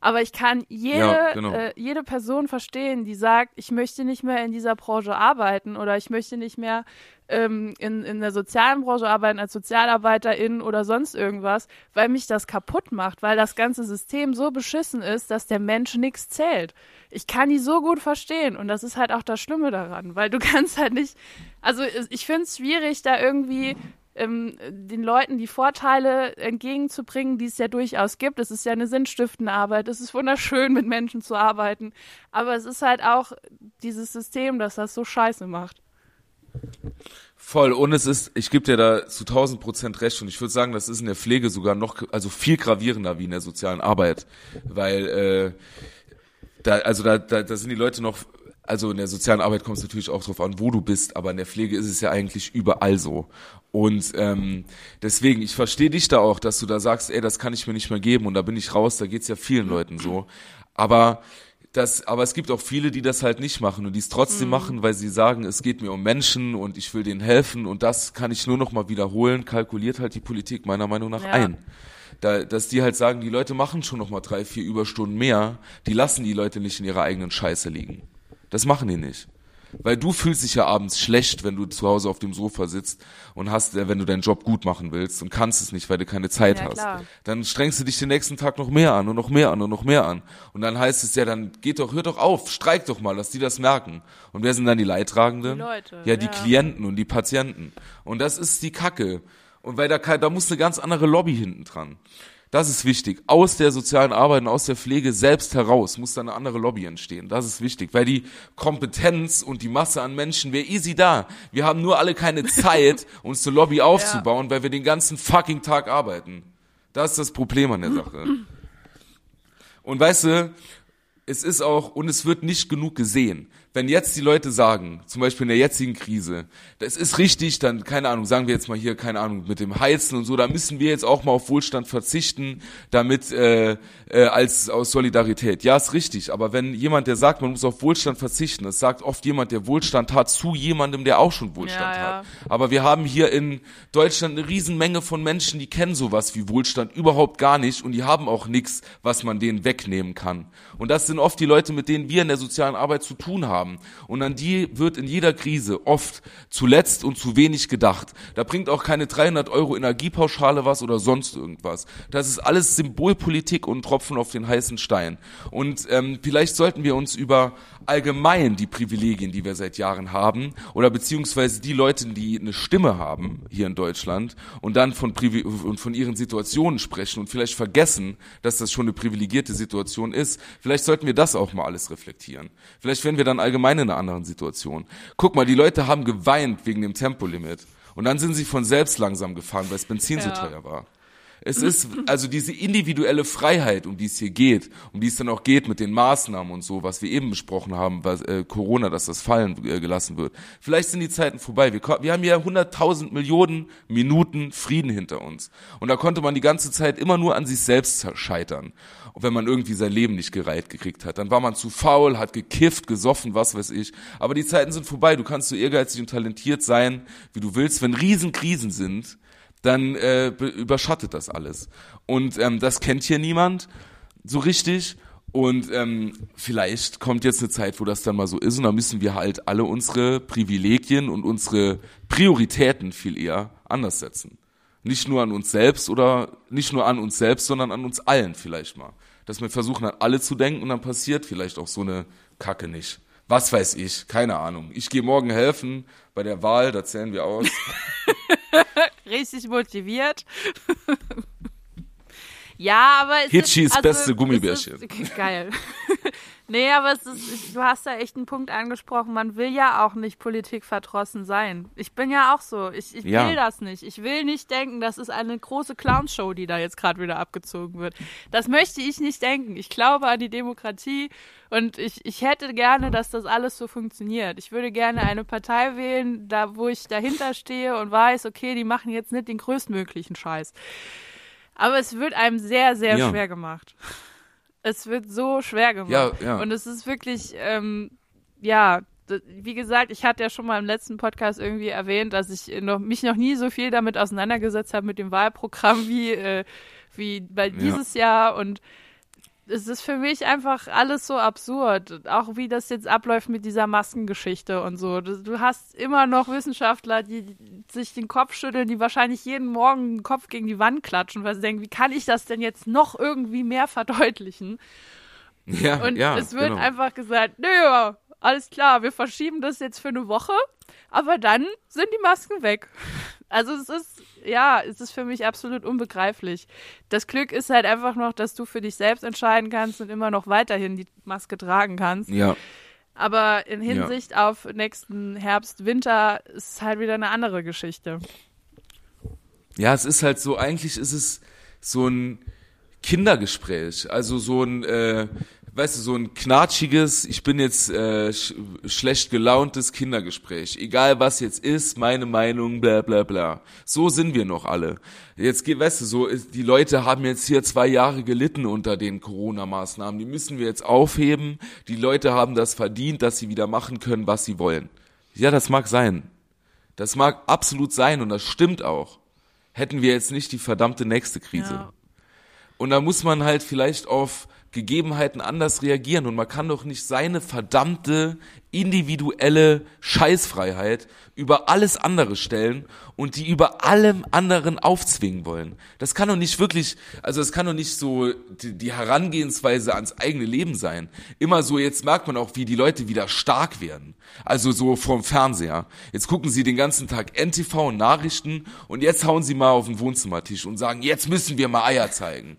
Aber ich kann jede, Ja, genau. äh, jede Person verstehen, die sagt, ich möchte nicht mehr in dieser Branche arbeiten oder ich möchte nicht mehr ähm, in, in der sozialen Branche arbeiten als Sozialarbeiterin oder sonst irgendwas, weil mich das kaputt macht, weil das ganze System so beschissen ist, dass der Mensch nichts zählt. Ich kann die so gut verstehen und das ist halt auch das Schlimme daran, weil du kannst halt nicht, also ich finde es schwierig, da irgendwie ähm, den Leuten die Vorteile entgegenzubringen, die es ja durchaus gibt. Es ist ja eine sinnstiftende Arbeit, es ist wunderschön, mit Menschen zu arbeiten, aber es ist halt auch dieses System, das das so scheiße macht. Voll. Und es ist, ich gebe dir da zu 1000 Prozent recht. Und ich würde sagen, das ist in der Pflege sogar noch, also viel gravierender wie in der sozialen Arbeit. Weil, äh, da, also da, da, da sind die Leute noch, also in der sozialen Arbeit kommt es natürlich auch drauf an, wo du bist, aber in der Pflege ist es ja eigentlich überall so. Und ähm, deswegen, ich verstehe dich da auch, dass du da sagst, ey, das kann ich mir nicht mehr geben und da bin ich raus, da geht's ja vielen Leuten so. Aber das, aber es gibt auch viele, die das halt nicht machen und die es trotzdem machen, weil sie sagen, es geht mir um Menschen und ich will denen helfen und das kann ich nur noch mal wiederholen, kalkuliert halt die Politik meiner Meinung nach Ja. ein. Da, dass die halt sagen, die Leute machen schon noch mal drei, vier Überstunden mehr, die lassen die Leute nicht in ihrer eigenen Scheiße liegen. Das machen die nicht. Weil du fühlst dich ja abends schlecht, wenn du zu Hause auf dem Sofa sitzt und hast, äh, wenn du deinen Job gut machen willst und kannst es nicht, weil du keine Zeit Ja, hast. klar. Dann strengst du dich den nächsten Tag noch mehr an und noch mehr an und noch mehr an. Und dann heißt es ja, dann geht doch, hört doch auf, streik doch mal, dass die das merken. Und wer sind dann die Leidtragenden? Die Leute, Ja, die ja. Klienten und die Patienten. Und das ist die Kacke. Und weil da, da muss eine ganz andere Lobby hinten dran. Das ist wichtig. Aus der sozialen Arbeit und aus der Pflege selbst heraus muss da eine andere Lobby entstehen. Das ist wichtig, weil die Kompetenz und die Masse an Menschen wäre easy da. Wir haben nur alle keine Zeit, uns eine Lobby aufzubauen, weil wir den ganzen fucking Tag arbeiten. Das ist das Problem an der Sache. Und weißt du, es ist auch, und es wird nicht genug gesehen. Wenn jetzt die Leute sagen, zum Beispiel in der jetzigen Krise, das ist richtig, dann, keine Ahnung, sagen wir jetzt mal hier, keine Ahnung, mit dem Heizen und so, da müssen wir jetzt auch mal auf Wohlstand verzichten, damit, äh, äh, als, aus Solidarität. Ja, ist richtig, aber wenn jemand, der sagt, man muss auf Wohlstand verzichten, das sagt oft jemand, der Wohlstand hat, zu jemandem, der auch schon Wohlstand Ja, ja. hat. Aber wir haben hier in Deutschland eine Riesenmenge von Menschen, die kennen sowas wie Wohlstand überhaupt gar nicht und die haben auch nichts, was man denen wegnehmen kann. Und das sind oft die Leute, mit denen wir in der sozialen Arbeit zu tun haben. Und an die wird in jeder Krise oft zuletzt und zu wenig gedacht. Da bringt auch keine 300 Euro Energiepauschale was oder sonst irgendwas. Das ist alles Symbolpolitik und Tropfen auf den heißen Stein. Und ähm, vielleicht sollten wir uns über allgemein die Privilegien, die wir seit Jahren haben, oder beziehungsweise die Leute, die eine Stimme haben hier in Deutschland und dann von, Privi und von ihren Situationen sprechen und vielleicht vergessen, dass das schon eine privilegierte Situation ist. Vielleicht sollten wir das auch mal alles reflektieren. Vielleicht wären wir dann allgemein in einer anderen Situation. Guck mal, die Leute haben geweint wegen dem Tempolimit. Und dann sind sie von selbst langsam gefahren, weil das Benzin so Ja. teuer war. Es ist also diese individuelle Freiheit, um die es hier geht, um die es dann auch geht mit den Maßnahmen und so, was wir eben besprochen haben, was äh, Corona, dass das fallen äh, gelassen wird. Vielleicht sind die Zeiten vorbei. Wir, wir haben ja 100.000 Millionen Minuten Frieden hinter uns. Und da konnte man die ganze Zeit immer nur an sich selbst scheitern. Und wenn man irgendwie sein Leben nicht gereiht gekriegt hat, dann war man zu faul, hat gekifft, gesoffen, was weiß ich. Aber die Zeiten sind vorbei. Du kannst so ehrgeizig und talentiert sein, wie du willst. Wenn Riesenkrisen sind, dann äh, be- überschattet das alles. Und ähm, das kennt hier niemand so richtig. Und ähm, vielleicht kommt jetzt eine Zeit, wo das dann mal so ist und dann müssen wir halt alle unsere Privilegien und unsere Prioritäten viel eher anders setzen. Nicht nur an uns selbst oder nicht nur an uns selbst, sondern an uns allen vielleicht mal. Dass wir versuchen an alle zu denken und dann passiert vielleicht auch so eine Kacke nicht. Was weiß ich, keine Ahnung. Ich gehe morgen helfen bei der Wahl, da zählen wir aus. Richtig motiviert. ja, aber es Hitchis ist, also, beste Gummibärchen. Ist, geil. Nee, aber es ist, du hast da echt einen Punkt angesprochen. Man will ja auch nicht politikverdrossen sein. Ich bin ja auch so. Ich, ich Ja. will das nicht. Ich will nicht denken, das ist eine große Clownshow, die da jetzt gerade wieder abgezogen wird. Das möchte ich nicht denken. Ich glaube an die Demokratie und ich, ich hätte gerne, dass das alles so funktioniert. Ich würde gerne eine Partei wählen, da wo ich dahinter stehe und weiß, okay, die machen jetzt nicht den größtmöglichen Scheiß. Aber es wird einem sehr, sehr Ja. schwer gemacht. Es wird so schwer gemacht. Ja, ja. Und es ist wirklich, ähm, ja, wie gesagt, ich hatte ja schon mal im letzten Podcast irgendwie erwähnt, dass ich noch, mich noch nie so viel damit auseinandergesetzt habe mit dem Wahlprogramm wie, äh, wie bei dieses Jahr. Und es ist für mich einfach alles so absurd. Auch wie das jetzt abläuft mit dieser Maskengeschichte und so. Du, hast immer noch Wissenschaftler, die sich den Kopf schütteln, die wahrscheinlich jeden Morgen den Kopf gegen die Wand klatschen, weil sie denken, wie kann ich das denn jetzt noch irgendwie mehr verdeutlichen? Ja, Und ja, es wird genau. einfach gesagt, nö, alles klar, wir verschieben das jetzt für eine Woche, aber dann sind die Masken weg. Also es ist, ja, es ist für mich absolut unbegreiflich. Das Glück ist halt einfach noch, dass du für dich selbst entscheiden kannst und immer noch weiterhin die Maske tragen kannst. Ja, Aber in Hinsicht auf nächsten Herbst, Winter ist es halt wieder eine andere Geschichte. Ja, es ist halt so, eigentlich ist es so ein Kindergespräch. Also so ein, äh, weißt du, so ein knatschiges, ich bin jetzt äh, sch schlecht gelauntes Kindergespräch. Egal was jetzt ist, meine Meinung, bla bla bla. So sind wir noch alle. Jetzt, geht, weißt du, so, die Leute haben jetzt hier zwei Jahre gelitten unter den Corona-Maßnahmen. Die müssen wir jetzt aufheben. Die Leute haben das verdient, dass sie wieder machen können, was sie wollen. Ja, das mag sein. Das mag absolut sein und das stimmt auch. Hätten wir jetzt nicht die verdammte nächste Krise. Ja. Und da muss man halt vielleicht auf Gegebenheiten anders reagieren und man kann doch nicht seine verdammte individuelle Scheißfreiheit über alles andere stellen und die über allem anderen aufzwingen wollen. Das kann doch nicht wirklich, also es kann doch nicht so die, die Herangehensweise ans eigene Leben sein. Immer so, jetzt merkt man auch, wie die Leute wieder stark werden. Also so vorm Fernseher. Jetzt gucken sie den ganzen Tag NTV und Nachrichten und jetzt hauen sie mal auf den Wohnzimmertisch und sagen, jetzt müssen wir mal Eier zeigen.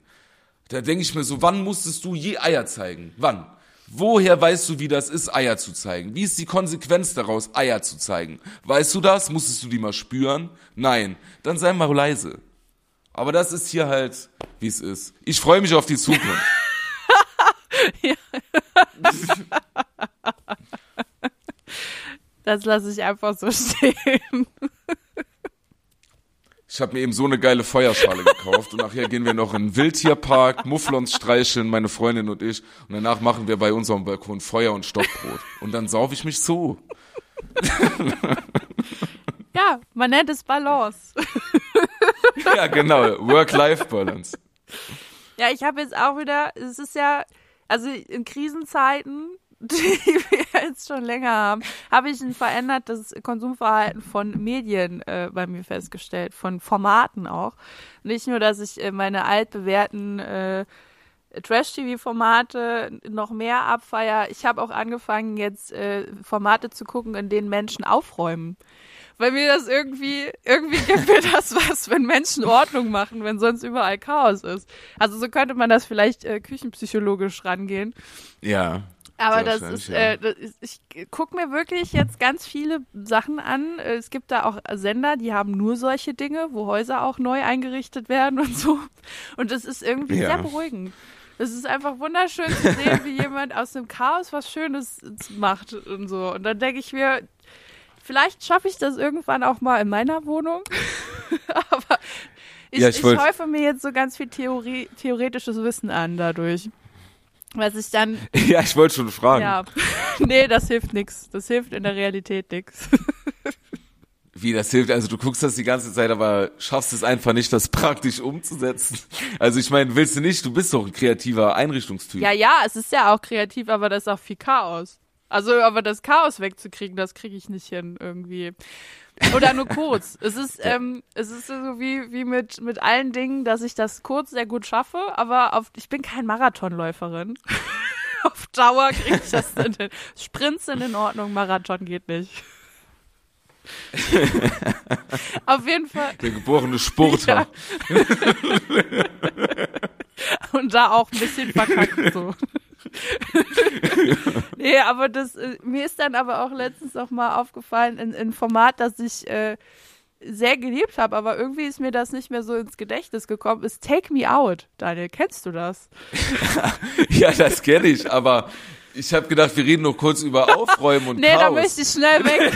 Da denke ich mir so, wann musstest du je Eier zeigen? Wann? Woher weißt du, wie das ist, Eier zu zeigen? Wie ist die Konsequenz daraus, Eier zu zeigen? Weißt du das? Musstest du die mal spüren? Nein. Dann sei mal leise. Aber das ist hier halt, wie es ist. Ich freue mich auf die Zukunft. Das lasse ich einfach so stehen. Ich habe mir eben so eine geile Feuerschale gekauft und nachher gehen wir noch in den Wildtierpark, Mufflons streicheln, meine Freundin und ich. Und danach machen wir bei unserem Balkon Feuer und Stockbrot. Und dann sauf ich mich zu. Ja, man nennt es Balance. Ja, genau. Work-Life-Balance. Ja, ich habe jetzt auch wieder, es ist ja, also in Krisenzeiten, die wir jetzt schon länger haben, habe ich ein verändertes Konsumverhalten von Medien äh, bei mir festgestellt, von Formaten auch. Nicht nur, dass ich äh, meine altbewährten äh, Trash-TV-Formate noch mehr abfeier. Ich habe auch angefangen, jetzt äh, Formate zu gucken, in denen Menschen aufräumen. Weil mir das irgendwie, irgendwie gibt mir das was, wenn Menschen Ordnung machen, wenn sonst überall Chaos ist. Also so könnte man das vielleicht äh, küchenpsychologisch rangehen. Ja. Aber das ist, äh, das ist, ich gucke mir wirklich jetzt ganz viele Sachen an. Es gibt da auch Sender, die haben nur solche Dinge, wo Häuser auch neu eingerichtet werden und so. Und das ist irgendwie Ja. sehr beruhigend. Es ist einfach wunderschön zu sehen, wie jemand aus dem Chaos was Schönes macht und so. Und dann denke ich mir, vielleicht schaffe ich das irgendwann auch mal in meiner Wohnung. Aber ich, Ja, ich, ich häufe mir jetzt so ganz viel Theorie, theoretisches Wissen an dadurch. Was ich dann Ja, ich wollte schon fragen. ja, nee, das hilft nix. Das hilft in der Realität nix. Wie das hilft, also du guckst das die ganze Zeit, aber schaffst es einfach nicht, das praktisch umzusetzen. Also ich meine, willst du nicht, du bist doch ein kreativer Einrichtungstyp. Ja, ja, es ist ja auch kreativ, aber das ist auch viel Chaos. Also, aber das Chaos wegzukriegen, das kriege ich nicht hin irgendwie. Oder nur kurz. es ist, ähm, es ist so wie, wie mit, mit allen Dingen, dass ich das kurz sehr gut schaffe, aber auf, ich bin kein Marathonläuferin. auf Dauer kriege ich das nicht hin. Sprints sind in Ordnung, Marathon geht nicht. auf jeden Fall. Der geborene Spurter. Ja. Und da auch ein bisschen verkackt so. nee, aber das, äh, mir ist dann aber auch letztens auch mal aufgefallen, in, in Format, das ich äh, sehr geliebt habe, aber irgendwie ist mir das nicht mehr so ins Gedächtnis gekommen, ist Take Me Out. Daniel, kennst du das? Ja, das kenne ich, aber ich habe gedacht, wir reden noch kurz über Aufräumen und Nee, da Chaos. möchte ich schnell weg.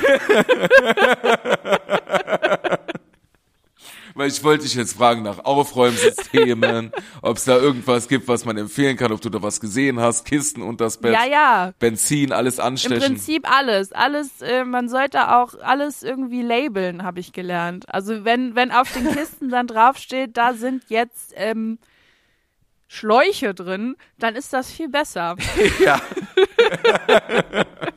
Weil ich wollte dich jetzt fragen nach Aufräumsystemen, ob es da irgendwas gibt, was man empfehlen kann, ob du da was gesehen hast, Kisten und das Bett, ja, ja. Benzin, alles Im anstechen. Prinzip alles. Alles, äh, man sollte auch alles irgendwie labeln, habe ich gelernt. Also wenn, wenn auf den Kisten dann draufsteht, da sind jetzt ähm, Schläuche drin, dann ist das viel besser. Ja.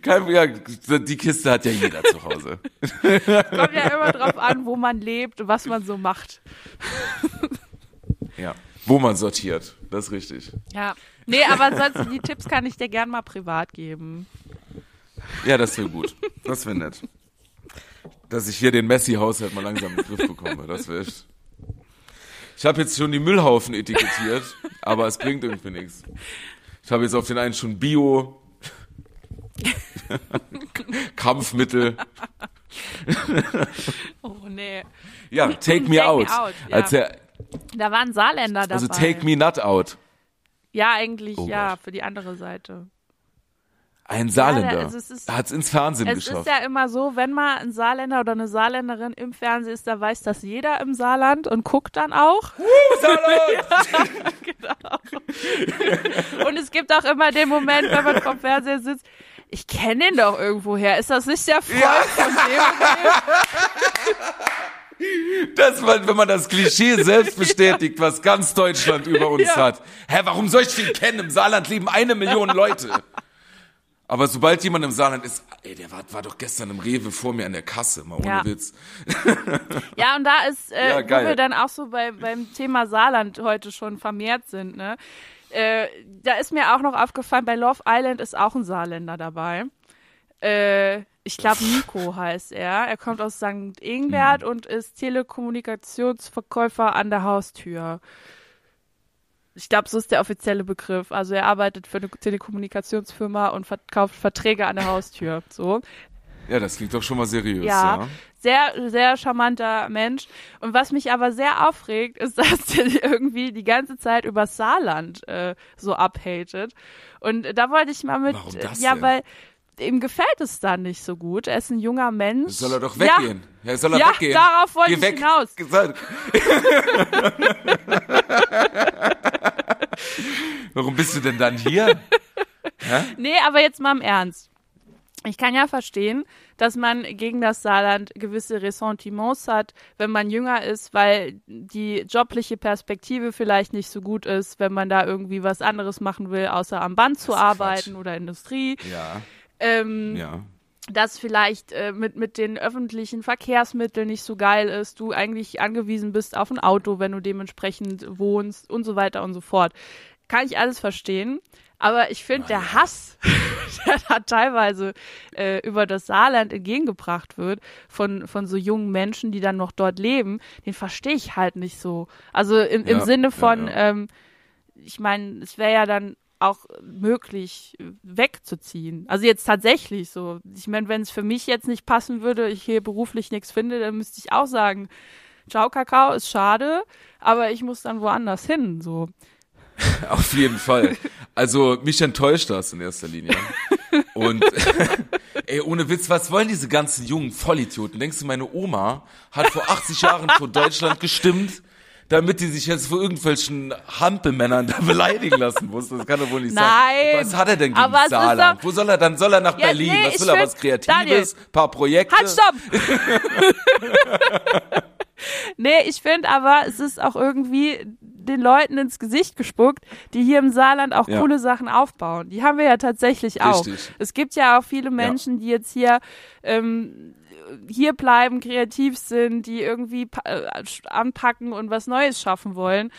Kein, ja, die Kiste hat ja jeder zu Hause. Kommt ja immer drauf an, wo man lebt und was man so macht. Ja. Wo man sortiert. Das ist richtig. Ja. Nee, aber sonst, die Tipps kann ich dir gern mal privat geben. Ja, das wäre gut. Das wäre nett. Dass ich hier den Messi-Haushalt mal langsam in den Griff bekomme. Das wäre echt. Ich habe jetzt schon die Müllhaufen etikettiert, aber es bringt irgendwie nichts. Ich habe jetzt auf den einen schon Bio, Kampfmittel. Oh nee. Ja, take me Take out. me out, ja. Der, Da war ein Saarländer dabei. also take me not out. Ja, eigentlich Oh ja, Gott. für die andere Seite. Ein Saarländer also es ist- hat es ins Fernsehen Es geschafft. ist ja immer so, wenn mal ein Saarländer oder eine Saarländerin im Fernsehen ist, da weiß das jeder im Saarland und guckt dann auch. genau. Und es gibt auch immer den Moment, wenn man vom Fernseher sitzt, ich kenne den doch irgendwoher. Ist das nicht der Freund von dem und dem? Das, wenn man das Klischee selbst bestätigt, was ganz Deutschland über uns Ja. hat. Hä, warum soll ich den kennen? Im Saarland leben eine Million Leute. Aber sobald jemand im Saarland ist, ey, der war, war doch gestern im Rewe vor mir an der Kasse, mal ohne Ja. Witz. Ja, und da ist, äh, Ja, wo wir dann auch so bei, beim Thema Saarland heute schon vermehrt sind, ne? Äh, da ist mir auch noch aufgefallen, bei Love Island ist auch ein Saarländer dabei. Äh, ich glaube, Nico heißt er. Er kommt aus St. Mhm. Ingbert und ist Telekommunikationsverkäufer an der Haustür. Ich glaube, so ist der offizielle Begriff. Also er arbeitet für eine Telekommunikationsfirma und verkauft Verträge an der Haustür. So. Ja, das klingt doch schon mal seriös, Ja. ja. Sehr, sehr charmanter Mensch. Und was mich aber sehr aufregt, ist, dass der irgendwie die ganze Zeit über Saarland äh, so abhatet. Und da wollte ich mal mit, Warum das ja, denn? weil ihm gefällt es da nicht so gut. Er ist ein junger Mensch. Soll er doch Ja, weggehen? Ja, soll er Ja, weggehen? darauf wollte Geh ich weg. hinaus. Warum bist du denn dann hier? Nee, aber jetzt mal im Ernst. Ich kann ja verstehen, dass man gegen das Saarland gewisse Ressentiments hat, wenn man jünger ist, weil die jobliche Perspektive vielleicht nicht so gut ist, wenn man da irgendwie was anderes machen will, außer am Band zu arbeiten Quatsch. oder Industrie. Ja, Ähm, ja. dass vielleicht äh, mit, mit den öffentlichen Verkehrsmitteln nicht so geil ist, du eigentlich angewiesen bist auf ein Auto, wenn du dementsprechend wohnst und so weiter und so fort. Kann ich alles verstehen. Aber ich finde, der Hass, der da teilweise äh, über das Saarland entgegengebracht wird von, von so jungen Menschen, die dann noch dort leben, den verstehe ich halt nicht so. Also im, im Ja, Sinne ja, von, ja. Ähm, ich meine, es wäre ja dann auch möglich, wegzuziehen. Also jetzt tatsächlich so. Ich meine, wenn es für mich jetzt nicht passen würde, ich hier beruflich nichts finde, dann müsste ich auch sagen, ciao Kakao, ist schade, aber ich muss dann woanders hin, so. Auf jeden Fall. Also mich enttäuscht das in erster Linie. Und ey, ohne Witz, was wollen diese ganzen jungen Vollidioten? Denkst du, meine Oma hat vor 80 Jahren vor Deutschland gestimmt, damit die sich jetzt vor irgendwelchen Hampelmännern da beleidigen lassen muss? Das kann doch wohl nicht Nein, sein. Was hat er denn gegen aber Saarland? doch- Wo soll er dann? Soll er nach Ja, Berlin? nee, was will er? Was Kreatives? Daniel. paar Projekte? Halt, stopp! nee, ich finde aber, es ist auch irgendwie den Leuten ins Gesicht gespuckt, die hier im Saarland auch Ja. coole Sachen aufbauen. Die haben wir ja tatsächlich auch. Richtig. Es gibt ja auch viele Menschen, die jetzt hier ähm, hier bleiben, kreativ sind, die irgendwie äh, anpacken und was Neues schaffen wollen.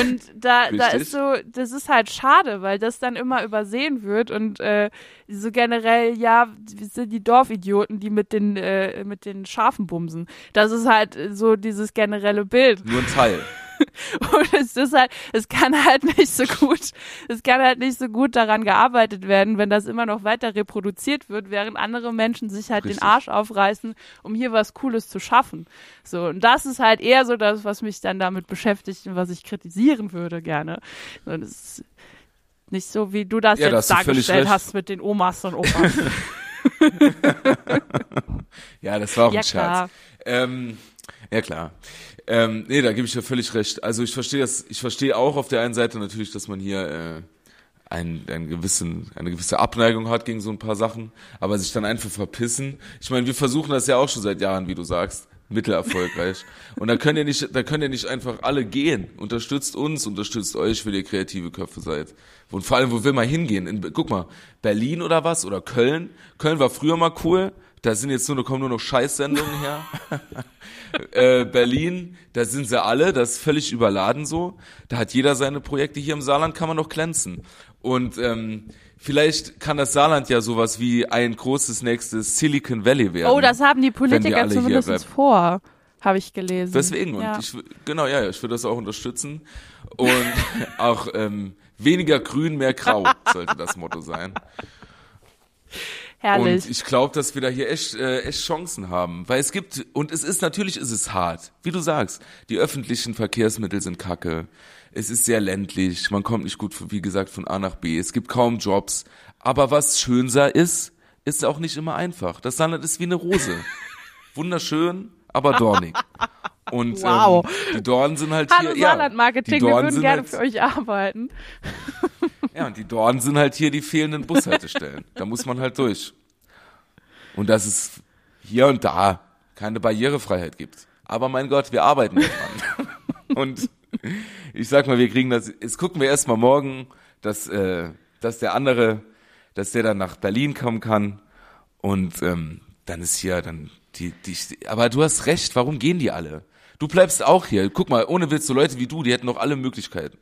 Und da, da ist so, das ist halt schade, weil das dann immer übersehen wird und äh, so generell, ja, sind die Dorfidioten, die mit den, äh, mit den Schafen bumsen. Das ist halt so dieses generelle Bild. Nur ein Teil. Und es ist halt, es kann halt nicht so gut, es kann halt nicht so gut daran gearbeitet werden, wenn das immer noch weiter reproduziert wird, während andere Menschen sich halt Richtig. den Arsch aufreißen, um hier was Cooles zu schaffen. So, und das ist halt eher so das, was mich dann damit beschäftigt und was ich kritisieren würde gerne. Und es ist nicht so, wie du das Ja, da jetzt völlig dargestellt hast mit den Omas und Opas. Ja, das war auch Ja, ein Scherz. Ähm, ja klar. Ähm, nee, da gebe ich dir völlig recht. Also ich verstehe das, ich verstehe auch auf der einen Seite natürlich, dass man hier äh, ein, einen gewissen, eine gewisse Abneigung hat gegen so ein paar Sachen, aber sich dann einfach verpissen. Ich meine, wir versuchen das ja auch schon seit Jahren, wie du sagst, mittelerfolgreich. Und da könnt ihr nicht, da könnt ihr nicht einfach alle gehen. Unterstützt uns, unterstützt euch, wenn ihr kreative Köpfe seid. Und vor allem, wo will man hingehen? In, guck mal, Berlin oder was? Oder Köln? Köln war früher mal cool. Da sind jetzt nur, da kommen nur noch Scheißsendungen her. äh, Berlin, da sind sie alle, das ist völlig überladen so. Da hat jeder seine Projekte. Hier im Saarland kann man noch glänzen. Und ähm, vielleicht kann das Saarland ja sowas wie ein großes nächstes Silicon Valley werden. Oh, das haben die Politiker zumindest vor, habe ich gelesen. Deswegen, und ja. ich, genau, ja, ich würde das auch unterstützen. Und auch ähm, weniger grün, mehr grau sollte das Motto sein. Herrlich. Und ich glaube, dass wir da hier echt, äh, echt Chancen haben. Weil es gibt, und es ist, natürlich ist es hart. Wie du sagst, die öffentlichen Verkehrsmittel sind kacke. Es ist sehr ländlich. Man kommt nicht gut, wie gesagt, von A nach B. Es gibt kaum Jobs. Aber was schönser ist, ist auch nicht immer einfach. Das Saarland ist wie eine Rose. Wunderschön, aber dornig. Und Wow. ähm, die Dornen sind halt Hallo hier. ja, Saarland-Marketing, die wir würden gerne halt, für euch arbeiten. Ja, und die Dornen sind halt hier die fehlenden Bushaltestellen. Da muss man halt durch. Und dass es hier und da keine Barrierefreiheit gibt. Aber mein Gott, wir arbeiten daran. Und ich sag mal, wir kriegen das. Jetzt gucken wir erstmal morgen, dass, äh, dass der andere, dass der dann nach Berlin kommen kann. Und ähm, dann ist hier dann die, die. Aber du hast recht, warum gehen die alle? Du bleibst auch hier. Guck mal, ohne Witz, so Leute wie du, die hätten noch alle Möglichkeiten.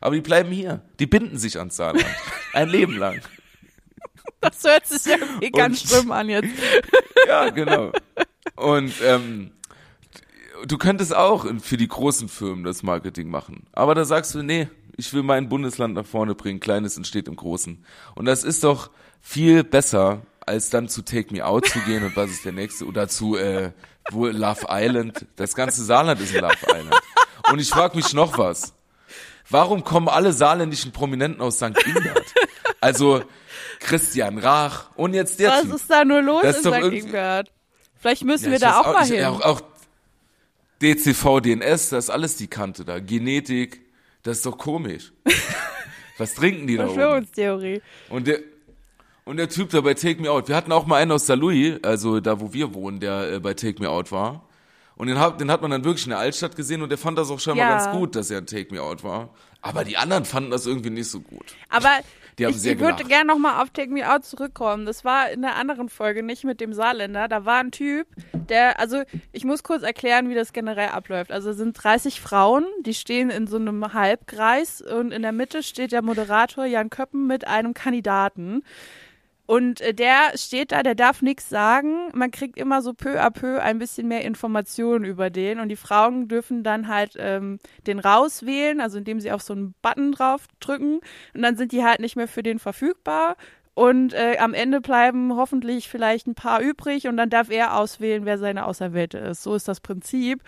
Aber die bleiben hier. Die binden sich ans Saarland. Ein Leben lang. Das hört sich irgendwie ganz schlimm an jetzt. Ja, genau. Und ähm, du könntest auch für die großen Firmen das Marketing machen. Aber da sagst du, nee, ich will mein Bundesland nach vorne bringen. Kleines entsteht im Großen. Und das ist doch viel besser, als dann zu Take Me Out zu gehen und was ist der nächste oder zu äh, wo Love Island. Das ganze Saarland ist ein Love Island. Und ich frage mich noch was. Warum kommen alle saarländischen Prominenten aus St. Ingbert? Also Christian Rach und jetzt der Was Typ. ist da nur los Das in ist St. Ingbert? Vielleicht müssen Ja, wir da weiß auch mal ich, hin. Auch, auch DCV, DNS, das ist alles die Kante da. Genetik, das ist doch komisch. Was trinken die da oben? Verschwörungstheorie. Und der, und der Typ da bei Take Me Out, wir hatten auch mal einen aus Saarlouis, also da wo wir wohnen, der äh, bei Take Me Out war. Und den hat, den hat man dann wirklich in der Altstadt gesehen und der fand das auch scheinbar Ja. ganz gut, dass er ein Take Me Out war. Aber die anderen fanden das irgendwie nicht so gut. Aber Die haben ich, sehr ich würde gerne nochmal auf Take Me Out zurückkommen. Das war in einer anderen Folge, nicht mit dem Saarländer. Da war ein Typ, der, also ich muss kurz erklären, wie das generell abläuft. Also es sind 30 Frauen, die stehen in so einem Halbkreis und in der Mitte steht der Moderator Jan Köppen mit einem Kandidaten. Und äh, der steht da, der darf nichts sagen. Man kriegt immer so peu à peu ein bisschen mehr Informationen über den. Und die Frauen dürfen dann halt ähm, den rauswählen, also indem sie auf so einen Button drauf drücken. Und dann sind die halt nicht mehr für den verfügbar. Und äh, am Ende bleiben hoffentlich vielleicht ein paar übrig und dann darf er auswählen, wer seine Auserwählte ist. So ist das Prinzip.